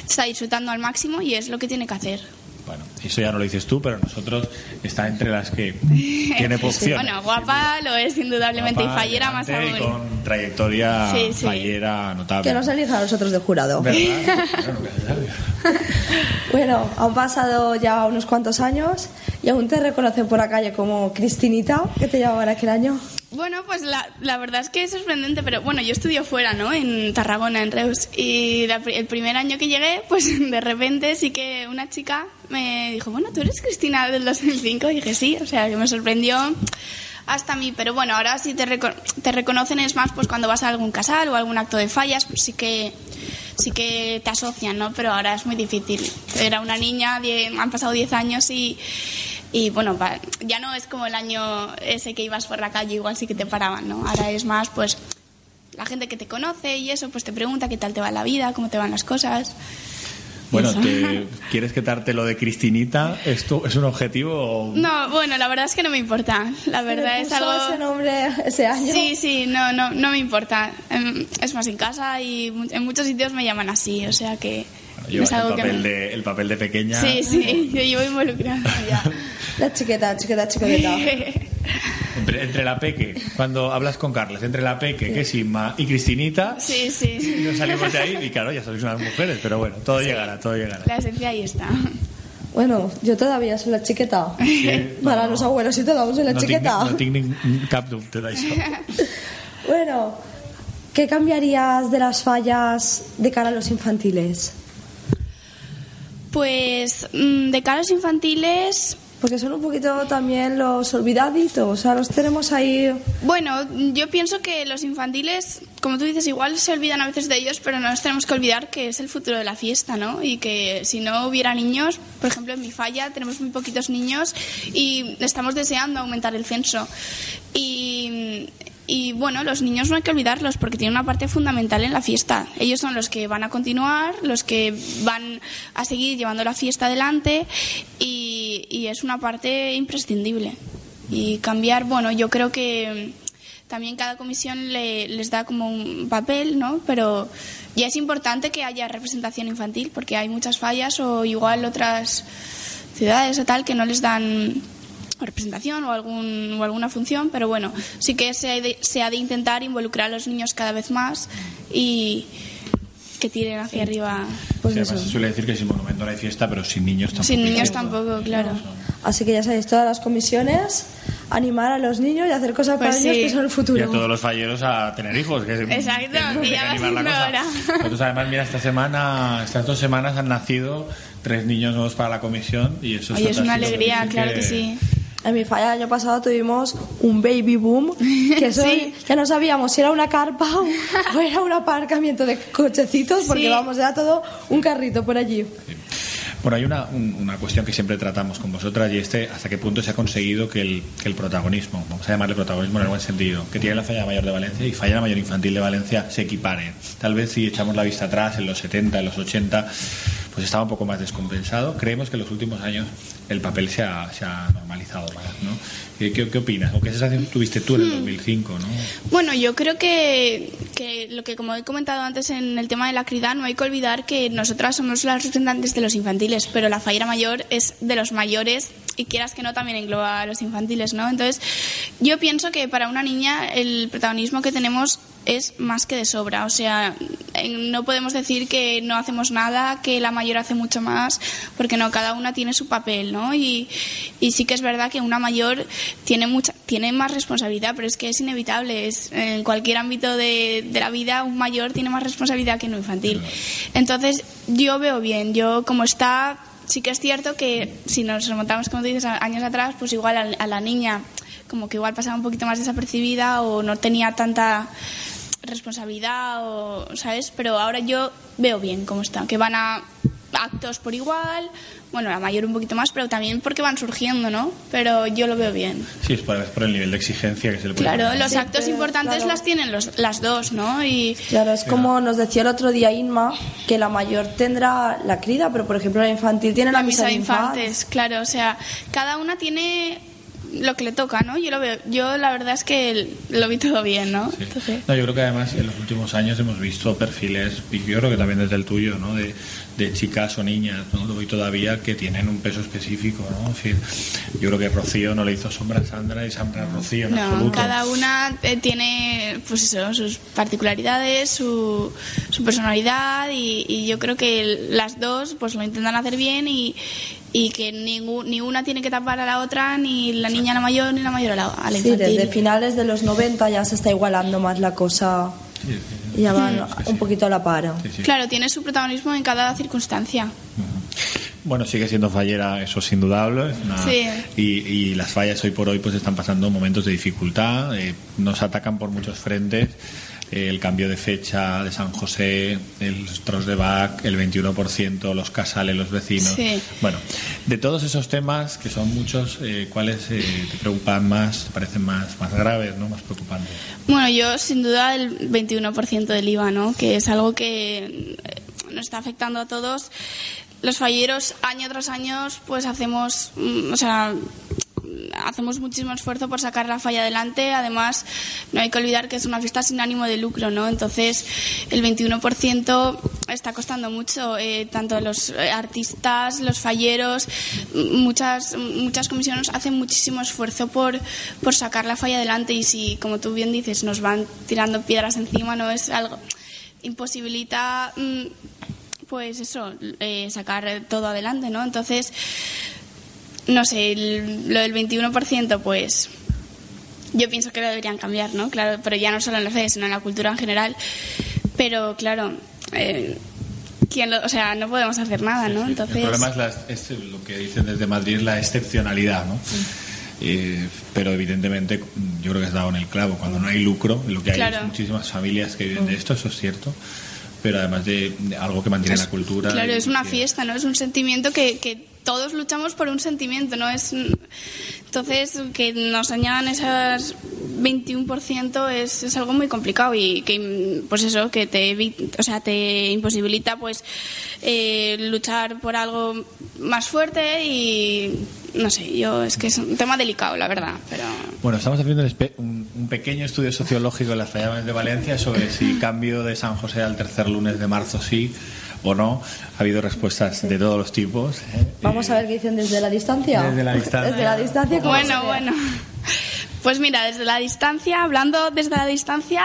está disfrutando al máximo y es lo que tiene que hacer. Bueno, eso ya no lo dices tú, pero nosotros está entre las que tiene opciones. Bueno, guapa lo es indudablemente Guapa, y fallera más elegante y aún. con trayectoria Sí, sí. fallera notable. Que nos elija a nosotros de jurado. ¿Verdad? Claro, nunca se sabe. Bueno, han pasado ya unos cuantos años y aún te reconocen por la calle como Cristinita, que te llamaban aquel año. Bueno, pues la, verdad es que es sorprendente, pero bueno, yo estudio fuera, ¿no? En Tarragona, en Reus. Y la el primer año que llegué, pues de repente sí que una chica me dijo, bueno, ¿tú eres Cristina del 2005? Y dije, sí, o sea, que me sorprendió hasta a mí. Pero bueno, ahora sí te, reco- te reconocen es más pues cuando vas a algún casal o algún acto de fallas, pues sí que sí que te asocian, ¿no? Pero ahora es muy difícil. Era una niña, die- han pasado 10 años y, y bueno, ya no es como el año ese que ibas por la calle, igual sí que te paraban, ¿no? Ahora es más, pues, la gente que te conoce y eso, pues te pregunta qué tal te va la vida, cómo te van las cosas. Bueno, te- ¿quieres quitarte lo de Cristinita? ¿Esto es un objetivo? o- No, bueno, la verdad es que no me importa. La verdad ¿Le es algo... ese nombre ese año? Sí, sí, no, no, no me importa. Em, Es más, en casa y en muchos sitios me llaman así, o sea que es algo el papel, de, el papel de pequeña. Sí, sí, yo llevo involucrada ya. La chiqueta, chiqueta, chiqueta. Entre, entre la Peque, cuando hablas con Carles, entre la Peque, que es Inma, y Cristinita, Sí, sí. y nos salimos de ahí y claro, ya sois unas mujeres, pero bueno, todo llegará, todo llegará. La esencia ahí está. Bueno, yo todavía soy la chiqueta. Sí, Para no. los abuelos y todo, soy la no chiqueta. tinc, no tinc ni cap dubte d'això. Bueno, ¿qué cambiarías de las fallas de cara a los infantiles? Pues mm, de cara a los infantiles, Porque son un poquito también los olvidaditos, o sea, los tenemos ahí. bueno, yo pienso que los infantiles, como tú dices, igual se olvidan a veces de ellos, pero no nos tenemos que olvidar que es el futuro de la fiesta, ¿no? Y que si no hubiera niños, por ejemplo, en mi falla tenemos muy poquitos niños y estamos deseando aumentar el censo. Y, y bueno, los niños no hay que olvidarlos porque tienen una parte fundamental en la fiesta. Ellos son los que van a continuar, los que van a seguir llevando la fiesta adelante y, y es una parte imprescindible. Y cambiar, bueno, yo creo que también cada comisión le- les da como un papel, ¿no? Pero ya es importante que haya representación infantil porque hay muchas fallas o igual otras ciudades o tal que no les dan representación o, algún, o alguna función, pero bueno, sí que se ha, de, se ha de intentar involucrar a los niños cada vez más y que tiren hacia arriba. Pues Sí, eso. además se suele decir que sin monumento no hay fiesta, pero sin niños tampoco. Sin niños tampoco, claro. Así que ya sabéis, todas las comisiones, animar a los niños y hacer cosas para Pues ellos que son el Y futuro. a todos los falleros a tener hijos. Que es- Exacto, que ya la cosa. hora. Nosotros además, mira, esta semana, estas dos semanas han nacido tres niños nuevos para la comisión y eso es Oye, es una alegría, claro que sí. En mi falla el año pasado tuvimos un baby boom, que eso Sí. ya no sabíamos si era una carpa o, era un aparcamiento de cochecitos, porque Sí. vamos, era todo un carrito por allí. Bueno, hay una, un- una cuestión que siempre tratamos con vosotras y este, hasta qué punto se ha conseguido que el, que el protagonismo, vamos a llamarle protagonismo en el buen sentido, que tiene la Falla Mayor de Valencia y Falla Mayor Infantil de Valencia se equiparen. Tal vez si echamos la vista atrás, en los 70, en los 80, pues estaba un poco más descompensado. Creemos que en los últimos años el papel se ha, se ha normalizado más, ¿no? ¿Qué, opinas? ¿O qué sensación tuviste tú en el 2005, no? Bueno, yo creo que, que lo que como he comentado antes en el tema de la crida, no hay que olvidar que nosotras somos las representantes de los infantiles, pero la fallera mayor es de los mayores y quieras que no también engloba a los infantiles, ¿no? Entonces, yo pienso que para una niña el protagonismo que tenemos es más que de sobra, o sea, en- no podemos decir que no hacemos nada, que la mayor hace mucho más, porque no, cada una tiene su papel, ¿no? Y, sí que es verdad que una mayor tiene mucha, tiene más responsabilidad, pero es que es inevitable, es en cualquier ámbito de, la vida un mayor tiene más responsabilidad que un infantil. Entonces, yo veo bien, yo como está, sí que es cierto que si nos remontamos, como tú dices, años atrás, pues igual a la niña como que igual pasaba un poquito más desapercibida o no tenía tanta responsabilidad o sabes pero ahora yo veo bien cómo está que van a actos por igual bueno la mayor un poquito más pero también porque van surgiendo no pero yo lo veo bien Sí, es por, es por el nivel de exigencia que se le puede claro poner. los Sí, actos importantes claro. las tienen los, las dos no y Claro, es como nos decía el otro día Inma, que la mayor tendrá la crida, pero por ejemplo la infantil tiene la, la misa de infantes. infantes claro o sea cada una tiene lo que le toca, ¿no? Yo lo veo, yo la verdad es que lo vi todo bien, ¿no? Sí. Entonces- No, yo creo que además en los últimos años hemos visto perfiles, y yo creo que también desde el tuyo, ¿no? de, de chicas o niñas, ¿no? Lo vi todavía que tienen un peso específico, ¿no? Es decir, yo creo que Rocío no le hizo sombra a Sandra y Sandra a Rocío en No, absoluto. cada una eh, tiene pues eso, sus particularidades, su, su personalidad y, y yo creo que las dos pues lo intentan hacer bien y, y que ningú- ni una tiene que tapar a la otra, ni la niña a la mayor, ni la mayor a la, a la Sí, desde finales de los 90 ya se está igualando más la cosa ya van sí. un poquito a la par. Sí, sí. Claro, tiene su protagonismo en cada circunstancia. Bueno, sigue siendo fallera, eso es indudable. es una- Sí. y, y las fallas hoy por hoy pues están pasando momentos de dificultad. eh, nos atacan por muchos frentes. El cambio de fecha de San José, el Stros de Bach, el 21%, los casales, los vecinos. Sí. Bueno, de todos esos temas, que son muchos, eh, ¿cuáles eh, te preocupan más, te parecen más, más graves, ¿no? más preocupantes? Bueno, yo sin duda el 21% del IVA, ¿no? Que es algo que eh, nos está afectando a todos. Los falleros año tras año pues hacemos, mm, o sea, hacemos muchísimo esfuerzo por sacar la falla adelante. Además, no hay que olvidar que es una fiesta sin ánimo de lucro, ¿no? Entonces, el 21% está costando mucho, eh, tanto los eh, artistas, los falleros, muchas muchas comisiones hacen muchísimo esfuerzo por, por sacar la falla adelante y si, como tú bien dices, nos van tirando piedras encima, no es algo imposibilita mm, pues eso eh, sacar todo adelante no entonces no sé el- lo del 21% pues yo pienso que lo deberían cambiar no claro pero ya no solo en la fe sino en la cultura en general pero claro eh, ¿quién lo- o sea no podemos hacer nada no Sí, entonces El problema es, la- es lo que dicen desde Madrid, la excepcionalidad, ¿no? Eh, pero evidentemente yo creo que has dado en el clavo. Cuando no hay lucro, lo que hay Claro. es muchísimas familias que viven de esto, eso es cierto. Pero además de, algo que mantiene la cultura. Claro, es una que- fiesta, ¿no? Es un sentimiento que, que todos luchamos por un sentimiento, ¿no? Es entonces que nos añadan esas 21% es, es algo muy complicado y que pues eso que te o sea te imposibilita pues eh, luchar por algo más fuerte y no sé yo es que es un tema delicado la verdad pero Bueno, estamos haciendo un- un pequeño estudio sociológico en las falladas de Valencia sobre si cambio de San José al tercer lunes de marzo sí o no. Ha habido respuestas de todos los tipos. ¿eh? Vamos a ver qué dicen desde la distancia. Desde la distancia. Desde la distancia. ¿cómo se Bueno, bueno. Pues mira, desde la distancia, hablando desde la distancia,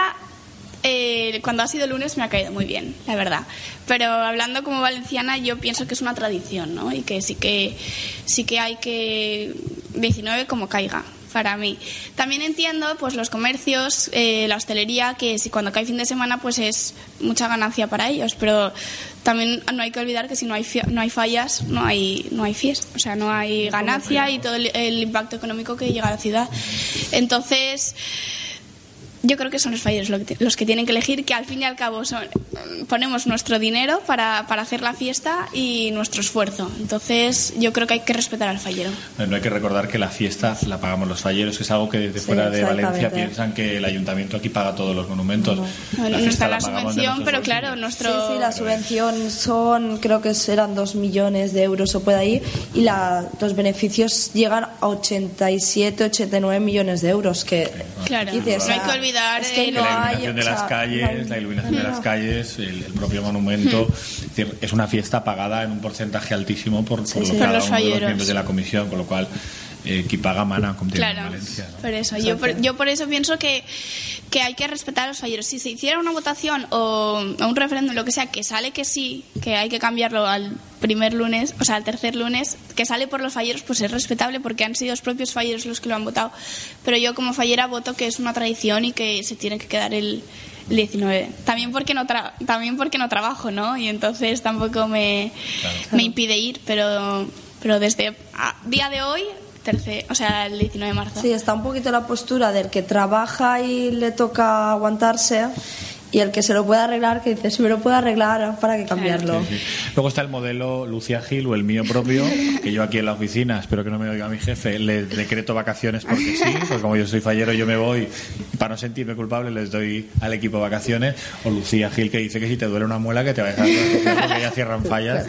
eh, cuando ha sido lunes me ha caído muy bien, la verdad. Pero hablando como valenciana, yo pienso que es una tradición, ¿no? Y que sí que sí que hay que 19 como caiga para mí. También entiendo pues los comercios, eh, la hostelería, que si cuando cae fin de semana pues es mucha ganancia para ellos, pero también no hay que olvidar que si no hay no hay fallas, no hay no hay fiesta, o sea, no hay ganancia y todo el impacto económico que llega a la ciudad. Entonces, yo creo que son los falleros los que tienen que elegir, que al fin y al cabo son, ponemos nuestro dinero para, para hacer la fiesta y nuestro esfuerzo. Entonces, yo creo que hay que respetar al fallero. Eh, No hay que recordar que la fiesta la pagamos los falleros, que es algo que desde Sí, fuera de Valencia piensan que el ayuntamiento aquí paga todos los monumentos. No, La está la de subvención, pero bolsillos. claro, Sí, nuestro... sí, la subvención son, creo que eran 2 millones de euros o puede ahí, y la, los beneficios llegan a 87, 89 millones de euros. Que, Claro, dices, no hay que sea, olvidar es que el- Que no la hay, iluminación de las calles, la iluminación de las calles, el, el propio monumento, es, decir, es una fiesta pagada en un porcentaje altísimo por, por Sí, lo sí. que Por cada los uno de los miembros de la comisión, con lo cual eh, qui paga mana, en Claro, Valencia. ¿no? por eso. Yo por, yo por eso pienso que, que hay que respetar a los falleros. Si se hiciera una votación o, un referéndum, lo que sea, que sale que sí, que hay que cambiarlo al primer lunes, o sea, al tercer lunes, que sale por los falleros, pues es respetable porque han sido los propios falleros los que lo han votado. Pero yo como fallera voto que es una tradición y que se tiene que quedar el, el 19. También porque no tra- también porque no trabajo, ¿no? Y entonces tampoco me, me impide ir, pero pero desde a día de hoy tercer, o sea, el 19 de marzo. Sí, está un poquito la postura del que trabaja y le toca aguantarse y el que se lo pueda arreglar, que dice, si me lo puedo arreglar, ¿para qué cambiarlo? Sí, sí. Luego está el modelo Lucia Gil o el mío propio, que yo aquí en la oficina, espero que no me oiga mi jefe, le decreto vacaciones porque sí, porque como yo soy fallero yo me voy para no sentirme culpable les doy al equipo vacaciones. O Lucía Gil que dice que si te duele una muela que te va a dejar porque ya cierran fallas.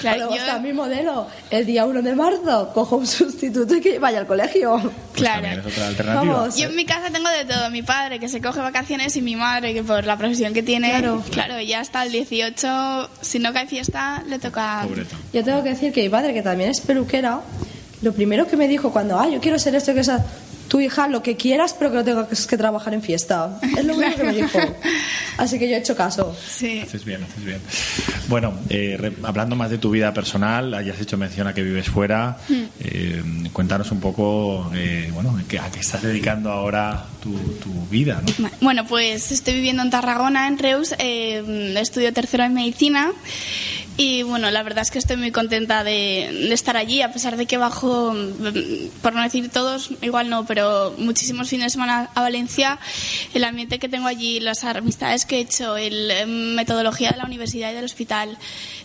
Claro, Luego yo- está mi modelo, el día 1 de marzo, cojo un sustituto y que vaya al colegio. Pues Claro. también es otra alternativa. Vamos. Yo en mi casa tengo de todo. Mi padre que se coge vacaciones y mi madre que por la profesión que tiene, Claro. claro, ya hasta el 18, si no cae fiesta, le toca... Yo tengo que decir que mi padre, que también es peluquera, lo primero que me dijo cuando, ah, yo quiero ser esto, que esa, tu hija, lo que quieras, pero que no tengas que trabajar en fiesta. Es lo único que me dijo. Así que yo he hecho caso. Sí. Haces bien, haces bien. Bueno, eh, re- hablando más de tu vida personal, hayas hecho mención a que vives fuera. eh, cuéntanos un poco, eh, bueno, a qué estás dedicando ahora tu, tu vida, ¿no? Bueno, pues estoy viviendo en Tarragona, en Reus, eh, estudio tercero en medicina y bueno, la verdad es que estoy muy contenta de, estar allí, a pesar de que bajo, mm, por no decir todos, igual no, pero muchísimos fines de semana a Valencia, el ambiente que tengo allí, las amistades que he hecho, la metodología de la universidad y del hospital,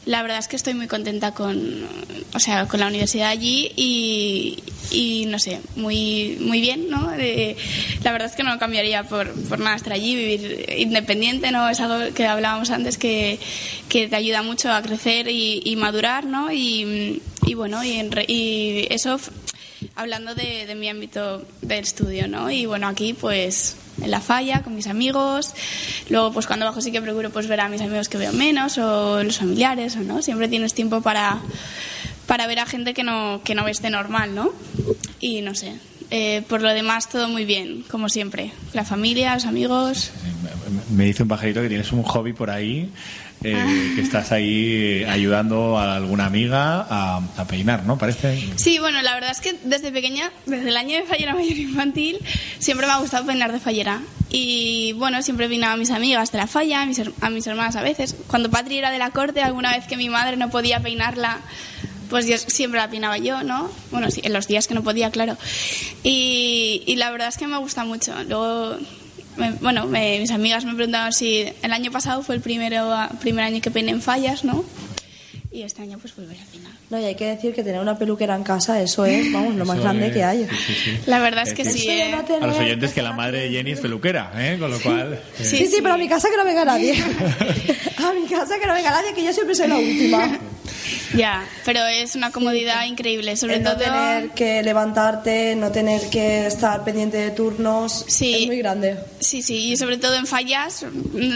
la verdad es que estoy muy contenta con, o sea, con la universidad allí y, y no sé, muy, muy bien, ¿no? La verdad es que no cambiaría por, por nada estar allí, vivir independiente, ¿no? Es algo que hablábamos antes que, que te ayuda mucho a crecer y, y madurar, ¿no? Y, y bueno, y, en re- y eso hablando de, de mi ámbito del estudio, ¿no? Y bueno, aquí pues en la falla con mis amigos, luego pues cuando bajo sí que procuro pues ver a mis amigos que veo menos o los familiares, o ¿no? Siempre tienes tiempo para, para ver a gente que no, que no ves de normal, ¿no? Y no sé, eh, por lo demás todo muy bien, como siempre. La familia, los amigos. Me- dice un pajarito que tienes un hobby por ahí, eh, que estás ahí eh, ayudando a alguna amiga a, a peinar, ¿no? Parece. Sí, bueno, la verdad es que desde pequeña, desde el año de fallera mayor infantil, siempre me ha gustado peinar de fallera. Y bueno, siempre peinaba a mis amigas de la falla, a mis, a mis hermanas a veces. Cuando Patri era de la corte, alguna vez que mi madre no podía peinarla, pues yo siempre la peinaba yo, ¿no? Bueno, sí, en los días que no podía, claro. Y, y la verdad es que me gusta mucho. Luego, me- bueno, me- mis amigas me preguntaban si el año pasado fue el primero, primer año que peiné en fallas, ¿no? Y este año pues volveré a peinar. No, y hay que decir que tener una peluquera en casa, eso es, vamos, lo más Eso grande es- que hay. sí, sí, sí. La verdad es que sí, ¿eh? no tener- A los oyentes que la madre de Jenny es peluquera, ¿eh? Con lo cual. eh, sí, sí. pero a mi casa que no venga nadie. a mi casa que no venga nadie, que yo siempre soy la última. Ya, pero es una comodidad increíble, sobre El no todo... tener que levantarte, no tener que estar pendiente de turnos, Sí. es muy grande. Sí, sí, y sobre todo en fallas,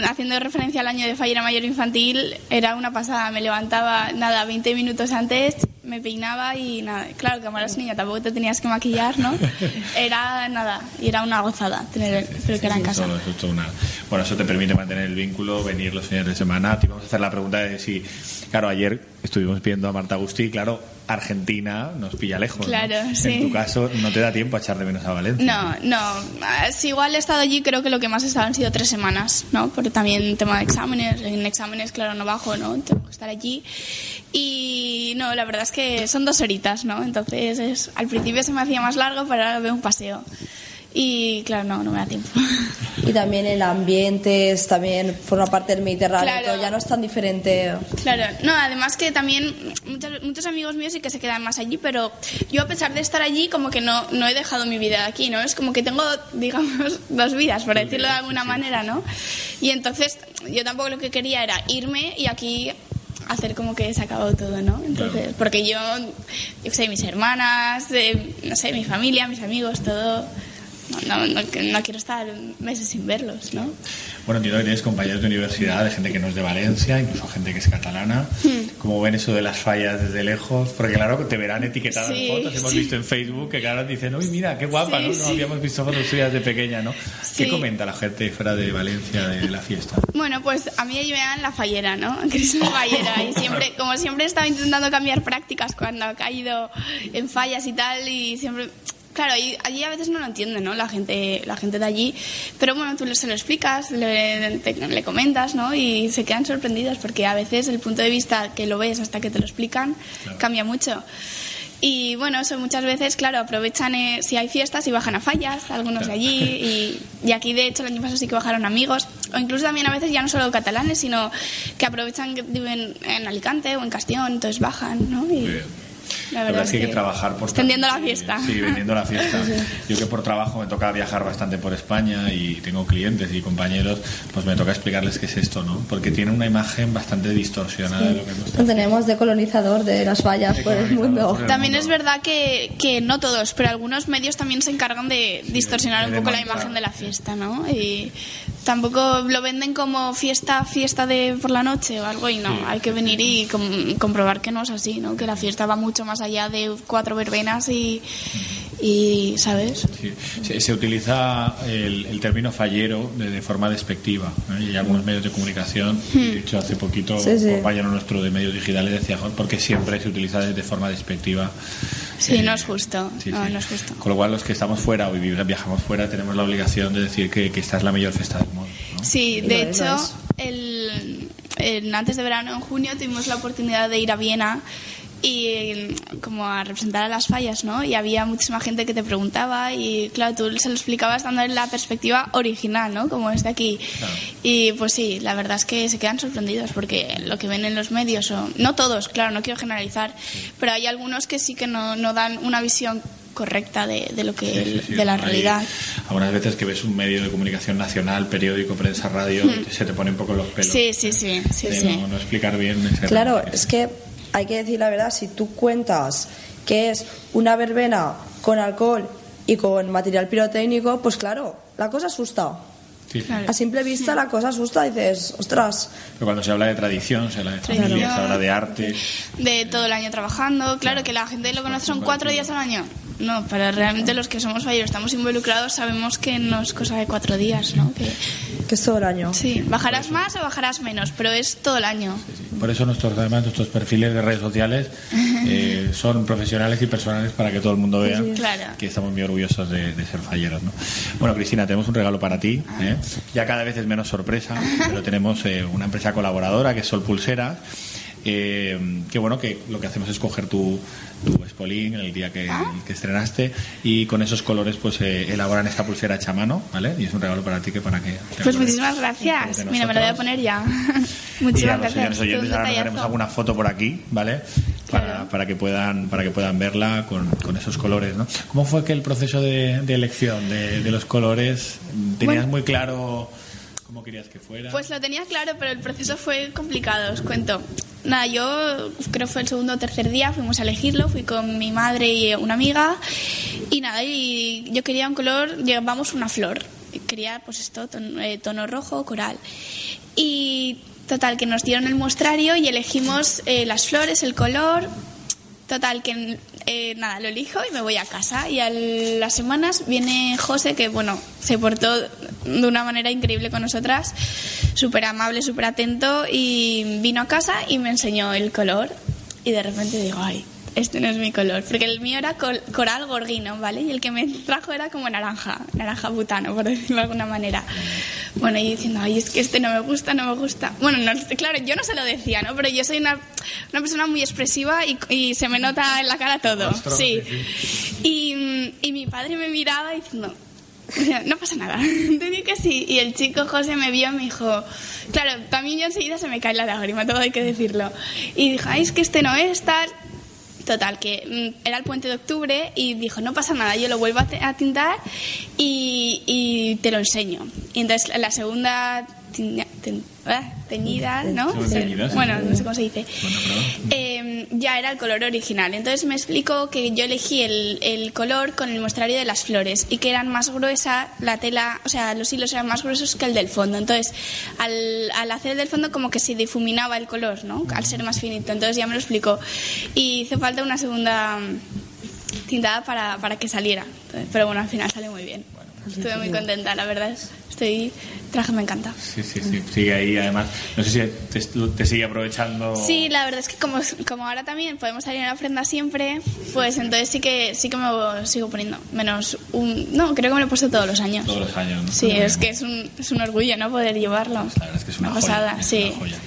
haciendo referencia al año de fallera mayor infantil, era una pasada. Me levantaba, nada, 20 minutos antes, me peinaba y nada. Claro, que como eras niña tampoco te tenías que maquillar, ¿no? Era nada, y era una gozada tener pero que era en casa. Es todo una- Bueno, eso te permite mantener el vínculo, venir los fines de semana. Te vamos a hacer la pregunta de si, claro, ayer estuvimos viendo a Marta Agustí, claro, Argentina nos pilla lejos. ¿no? Claro, sí. En tu caso, no te da tiempo a echar de menos a Valencia. No, no. Ah, Si igual he estado allí, creo que lo que más he estado han sido tres semanas, ¿no? Porque también tema de exámenes. En exámenes, claro, no bajo, ¿no? Tengo que estar allí. Y no, la verdad es que son dos horitas, ¿no? Entonces, es, al principio se me hacía más largo, pero ahora veo un paseo. Y claro, no, no me da tiempo. Y también el ambiente es también forma parte del Mediterráneo, Claro. todo ya no es tan diferente. Claro, no, además que también muchos, muchos amigos míos sí que se quedan más allí, pero yo a pesar de estar allí como que no, no he dejado mi vida aquí, ¿no? Es como que tengo, digamos, dos vidas, por decirlo de alguna manera, ¿no? Y entonces yo tampoco lo que quería era irme y aquí hacer como que se acabado todo, ¿no? Entonces, porque yo, yo sé, mis hermanas, eh, no sé, mi familia, mis amigos, todo... No, no, quiero estar meses sin verlos, ¿no? Bueno, entiendo que tienes compañeros de universidad, de gente que no es de Valencia, incluso gente que es catalana. Hmm. ¿Cómo ven eso de las fallas desde lejos? Porque claro, te verán etiquetadas Sí, fotos. Hemos sí. visto en Facebook que claro dicen, uy, mira, qué guapa, Sí, ¿no? No habíamos visto fotos suyas de pequeña, ¿no? ¿Qué comenta la gente fuera de Valencia de la fiesta? Bueno, pues a mí allí me dan la fallera, ¿no? Que es fallera. Y siempre, como siempre he estado intentando cambiar prácticas cuando ha caído en fallas y tal, y siempre... Claro, y allí a veces no lo entienden, ¿no? La gente, la gente de allí. Pero bueno, tú se lo explicas, le, te- le comentas, ¿no? Y se quedan sorprendidos porque a veces el punto de vista que lo ves hasta que te lo explican cambia mucho. Y bueno, eso muchas veces, claro, aprovechan eh, si hay fiestas y bajan a fallas, algunos de allí. Y, y aquí, de hecho, el año pasado sí que bajaron amigos. O incluso también a veces ya no solo catalanes, sino que aprovechan que viven en Alicante o en Castellón, entonces bajan, ¿no? Y, Muy bien. La La verdad verdad es que hay que trabajar por Extendiendo la sí, fiesta. Sí, vendiendo la fiesta. Yo que por trabajo me toca viajar bastante por España y tengo clientes y compañeros, pues me toca explicarles qué es esto, ¿no? Porque tiene una imagen bastante distorsionada de lo que Lo tenemos de colonizador de las vallas De por el mundo. por el- También mundo. es verdad que, que no todos, pero algunos medios también se encargan de distorsionar de un poco la imagen de la fiesta, ¿no? Y tampoco lo venden como fiesta, fiesta de por la noche o algo y no, Sí. hay que venir y com- comprobar que no es así, ¿no? Que la fiesta va mucho más allá de cuatro verbenas y, y ¿sabes? Sí. Se, se utiliza el, el término fallero de, de forma despectiva. ¿eh? Y hay algunos medios de comunicación, de hecho hace poquito Sí, sí. compañero nuestro de medios digitales decía, "Joder, porque siempre se utiliza de, de forma despectiva. Sí, Eh, no es justo, sí, no, sí. no es justo. Con lo cual los que estamos fuera o viajamos fuera tenemos la obligación de decir que, que esta es la mayor fiesta del mundo. ¿no? Sí, de hecho, el, el- antes de verano, en junio, tuvimos la oportunidad de ir a Viena y como a representar a las fallas, ¿no? Y había muchísima gente que te preguntaba y claro, tú se lo explicabas dando la perspectiva original, ¿no? Como es de aquí. Claro. Y pues sí, la verdad es que se quedan sorprendidos porque lo que ven en los medios, o, no todos, claro, no quiero generalizar, pero hay algunos que sí que no, no dan una visión correcta de, de lo que Sí, sí, sí. de la Hay realidad. Algunas veces que ves un medio de comunicación nacional, periódico, prensa, radio, se te pone un poco los pelos. Hmm. Sí, sí, sí, sí, de sí. No, no explicar bien. ese Claro, es que hay que decir la verdad, si tú cuentas que es una verbena con alcohol y con material pirotécnico, pues claro, la cosa asusta. Sí, sí. Claro. A simple vista la cosa asusta y dices, ostras, Pero cuando se habla de tradición, se habla de familia, Tradición. se habla de arte. de todo el año trabajando. Claro que la gente lo conoce son cuatro días al año. No, pero realmente los que somos falleros estamos involucrados sabemos que no es cosa de cuatro días, ¿no? Que, que es todo el año. sí, bajarás más o bajarás menos, pero es todo el año. Por eso nuestros, además, nuestros perfiles de redes sociales eh, son profesionales y personales para que todo el mundo vea Claro. que estamos muy orgullosos de, de ser falleros. ¿no? Bueno, Cristina, tenemos un regalo para ti. ¿eh? Ya cada vez es menos sorpresa, pero tenemos eh, una empresa colaboradora que es Sol Pulseras. Eh, que bueno, que lo que hacemos es coger tu, tu espolín el día que, que estrenaste y con esos colores pues eh, elaboran esta pulsera hecha a mano, ¿vale? Y es un regalo para ti que para que... te Pues muchísimas gracias. Mira, me lo voy a poner ya. Muchísimas los gracias. oyentes ahora nos haremos alguna foto por aquí, ¿vale? Para, Claro. para que puedan para que puedan verla con, con esos colores, ¿no? ¿Cómo fue que el proceso de, de elección de, de los colores tenías Bueno. muy claro cómo querías que fuera? Pues lo tenía claro, pero el proceso fue complicado, os cuento. Nada, yo creo que fue el segundo o tercer día, fuimos a elegirlo, fui con mi madre y una amiga y nada, y yo quería un color, llevamos una flor, quería pues esto, tono, eh, tono rojo, coral. Y total, que nos dieron el muestrario y elegimos eh, las flores, el color, Total, que eh, nada, lo elijo y me voy a casa. Y a las semanas viene José, que bueno, se portó de una manera increíble con nosotras, súper amable, súper atento, y vino a casa y me enseñó el color. Y de repente digo, ay, este no es mi color. Porque el mío era col- coral gorguino, ¿vale? Y el que me trajo era como naranja, naranja butano, por decirlo de alguna manera. Bueno, y diciendo, ay, es que este no me gusta, no me gusta. Bueno, no, claro, yo no se lo decía, ¿no? Pero yo soy una, una persona muy expresiva y, y se me nota en la cara todo. Rostro, Sí. sí, Y, y mi padre me miraba diciendo, no pasa nada, te digo que sí. Y el chico José me vio y me dijo, claro, también yo enseguida se me cae la lágrima, todo hay que decirlo. Y dijo, ay, es que este no es tal. Total, que mm, era el puente de octubre y dijo, no pasa nada, yo lo vuelvo a, tintar y, y te lo enseño. Y entonces la segunda tiña- ten- ah, teñida, ¿no? Sí, teñida, sí. Bueno, no sé cómo se dice. Eh, ya era el color original. Entonces me explicó que yo elegí el, el color con el muestrario de las flores y que eran más gruesa la tela, o sea, los hilos eran más gruesos que el del fondo. Entonces, al, al hacer el del fondo como que se difuminaba el color, ¿no? Al ser más finito. Entonces ya me lo explicó. Y hizo falta una segunda mm, tintada para, para que saliera. Entonces, pero bueno, al final salió muy bien. Estuve muy contenta, la verdad. Estoy... el traje me encanta. Sí, sí, sí, sigue ahí además. No sé si te, te sigue aprovechando. Sí, la verdad es que como, como ahora también podemos salir en la ofrenda siempre, pues entonces sí que sí que me lo sigo poniendo. Menos un... No, creo que me lo he puesto todos los años. Todos los años, ¿no? Sí, es que es un, es un orgullo, ¿no? Poder llevarlo. La verdad es que es una, joya, pasada, es sí. una joya.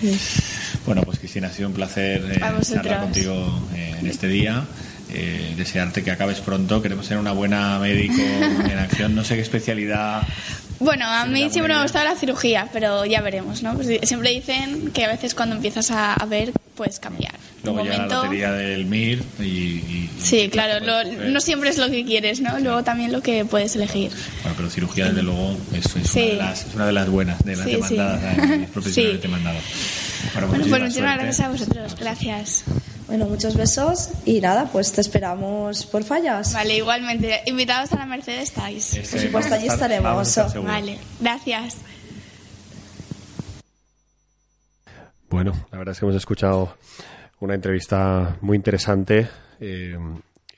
Bueno, pues Cristina, ha sido un placer eh, charlar contigo eh, en este día. Eh, desearte que acabes pronto. Queremos ser una buena médico en acción. No sé qué especialidad. Bueno, a mí siempre me ha gustado la cirugía, pero ya veremos, ¿no? Pues siempre dicen que a veces cuando empiezas a, a ver puedes cambiar. Luego llega la momento- lotería del MIR y. y- Sí, y- claro, lo- pues, no siempre es lo que quieres, ¿no? Luego también lo que puedes elegir. Bueno, pero cirugía, desde luego, es, es Sí. una, de las, es una de las buenas, de las Sí, demandadas mis profesionales Sí. demandados. Bueno, Bueno, pues muchísima muchísimas gracias a vosotros. Gracias. Bueno, muchos besos y nada, pues te esperamos por fallas. Vale, igualmente. Invitados a la Mercedes estáis. Ese- Por supuesto, allí estar- estaremos. estar. Vale, gracias. Bueno, la verdad es que hemos escuchado una entrevista muy interesante. Eh,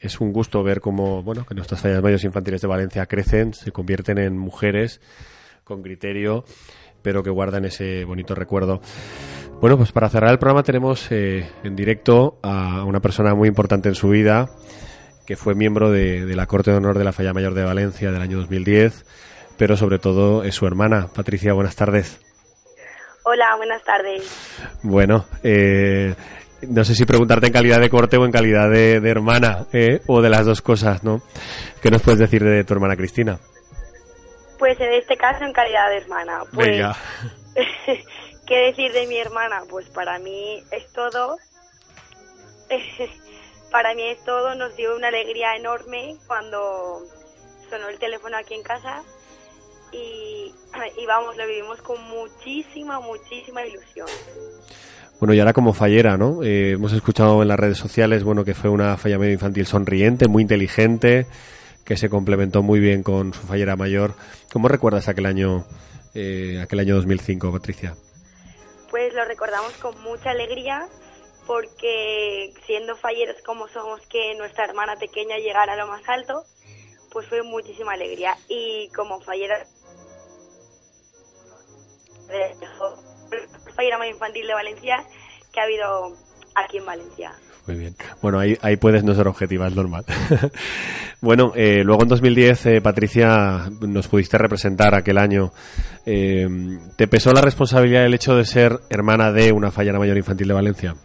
es un gusto ver cómo, bueno, que nuestras fallas mayores infantiles de Valencia crecen, se convierten en mujeres con criterio, pero que guardan ese bonito recuerdo. Bueno, pues para cerrar el programa tenemos eh, en directo a una persona muy importante en su vida, que fue miembro de, de la Corte de Honor de la Falla Mayor de Valencia del año 2010, pero sobre todo es su hermana. Patricia, buenas tardes. Hola, buenas tardes. Bueno, eh, no sé si preguntarte en calidad de corte o en calidad de, de hermana, ¿eh? o de las dos cosas, ¿no? ¿Qué nos puedes decir de tu hermana Cristina? Pues en este caso en calidad de hermana. Pues, Venga. ¿Qué decir de mi hermana? Pues para mí es todo. para mí es todo. Nos dio una alegría enorme cuando sonó el teléfono aquí en casa. Y, vamos, lo vivimos con muchísima, muchísima ilusión. Bueno, y ahora como fallera, ¿no? Eh, hemos escuchado en las redes sociales, bueno, que fue una falla medio infantil sonriente, muy inteligente, que se complementó muy bien con su fallera mayor. ¿Cómo recuerdas aquel año, eh, aquel año 2005, Patricia? Pues lo recordamos con mucha alegría porque siendo falleros como somos que nuestra hermana pequeña llegara a lo más alto, pues fue muchísima alegría. Y como fallera fallera más infantil de Valencia que ha habido aquí en Valencia. Muy bien. Bueno, ahí, puedes no ser objetiva, es normal. bueno, eh, luego en 2010, eh, Patricia, nos pudiste representar aquel año. Eh, ¿Te pesó la responsabilidad del hecho de ser hermana de una fallera mayor infantil de Valencia?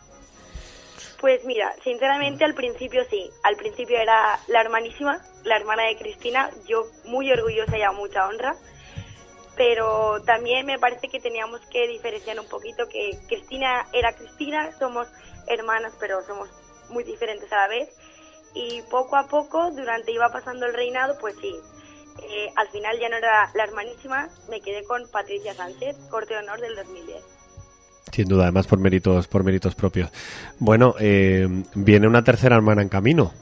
Pues mira, sinceramente al principio sí. Al principio era la hermanísima, la hermana de Cristina. Yo muy orgullosa y a mucha honra. Pero también me parece que teníamos que diferenciar un poquito que Cristina era Cristina, somos hermanas pero somos muy diferentes a la vez. Y poco a poco, durante iba pasando el reinado, pues sí. eh, al final ya no era la hermanísima, me quedé con Patricia Sánchez, Corte de Honor del 2010. Sin duda, además por méritos, por méritos propios. Bueno, eh, viene una tercera hermana en camino.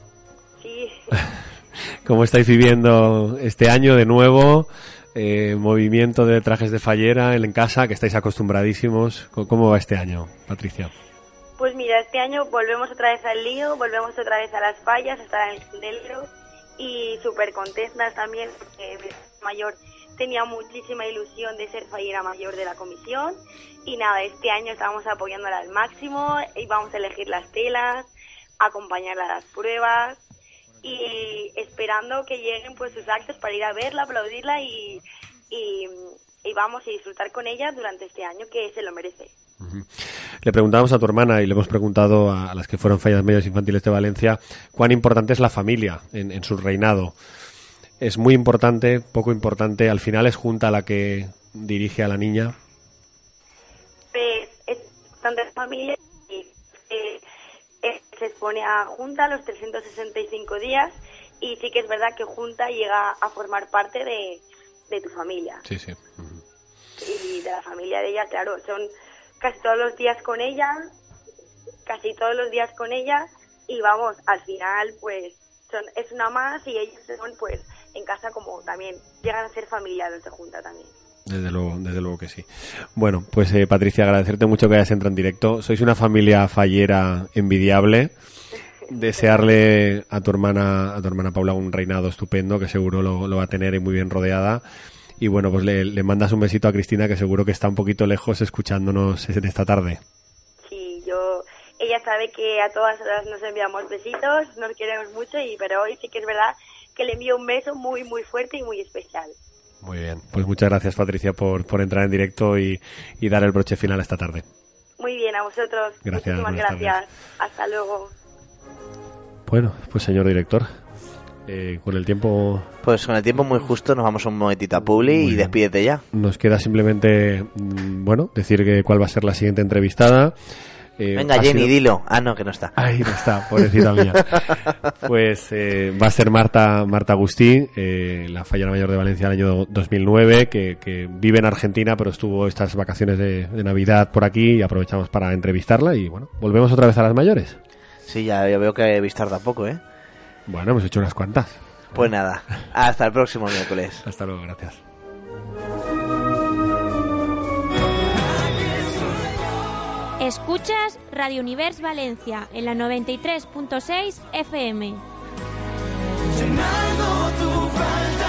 Sí, ¿Cómo estáis viviendo este año de nuevo? Eh, movimiento de trajes de fallera en casa, que estáis acostumbradísimos. ¿Cómo- ¿Cómo va este año, Patricia? Pues mira, este año volvemos otra vez al lío, volvemos otra vez a las fallas, hasta el candelero y súper contentas también porque mayor tenía muchísima ilusión de ser fallera mayor de la comisión y nada, este año estamos apoyándola al máximo y vamos a elegir las telas, acompañarla a las pruebas y esperando que lleguen pues sus actos para ir a verla, aplaudirla y, y, y vamos a disfrutar con ella durante este año que se lo merece. Le preguntábamos a tu hermana y le hemos preguntado a las que fueron fallas medias infantiles de Valencia cuán importante es la familia en, en su reinado. Es muy importante, poco importante. Al final es Junta la que dirige a la niña. pues es bastante familia y eh, eh, se expone a Junta los 365 días y sí que es verdad que Junta llega a formar parte de, de tu familia Sí, sí. Y de la familia de ella, claro, son casi todos los días con ella, casi todos los días con ella y vamos, al final pues son, es una más y ellos son pues en casa como también llegan a ser familia los de Junta también. Desde luego, desde luego que sí. Bueno, pues eh, Patricia, agradecerte mucho que hayas entrado en directo. Sois una familia fallera envidiable. Desearle a tu hermana, a tu hermana Paula un reinado estupendo, que seguro lo, lo va a tener y muy bien rodeada. Y bueno, pues le, le mandas un besito a Cristina, que seguro que está un poquito lejos escuchándonos en esta tarde. Sí, yo, ella sabe que a todas horas nos enviamos besitos, nos queremos mucho, y pero hoy sí que es verdad que le envío un beso muy, muy fuerte y muy especial. Muy bien. Pues muchas gracias, Patricia, por, por entrar en directo y, y dar el broche final esta tarde. Muy bien, a vosotros. Gracias, Muchísimas gracias. Hasta luego. Bueno, pues señor director, eh, con el tiempo Pues con el tiempo muy justo nos vamos un momentito a Publi Muy y despídete ya. nos queda simplemente, mm, bueno, decir que cuál va a ser la siguiente entrevistada. Eh, Venga, Jenny, sido- dilo. Ah, no, que no está. Ahí no está, pobrecita mía. Pues eh, va a ser Marta Marta Agustí, eh, la fallera mayor de Valencia del año 2009, que, que vive en Argentina, pero estuvo estas vacaciones de, de Navidad por aquí y aprovechamos para entrevistarla. Y bueno, volvemos otra vez a las mayores. Sí, ya, ya veo que habéis tardado poco, ¿eh? Bueno, hemos hecho unas cuantas. Pues nada, hasta el próximo miércoles. Hasta luego, gracias. Escuchas Radio Univers Valencia en la 93.6 FM. llenando tu falda.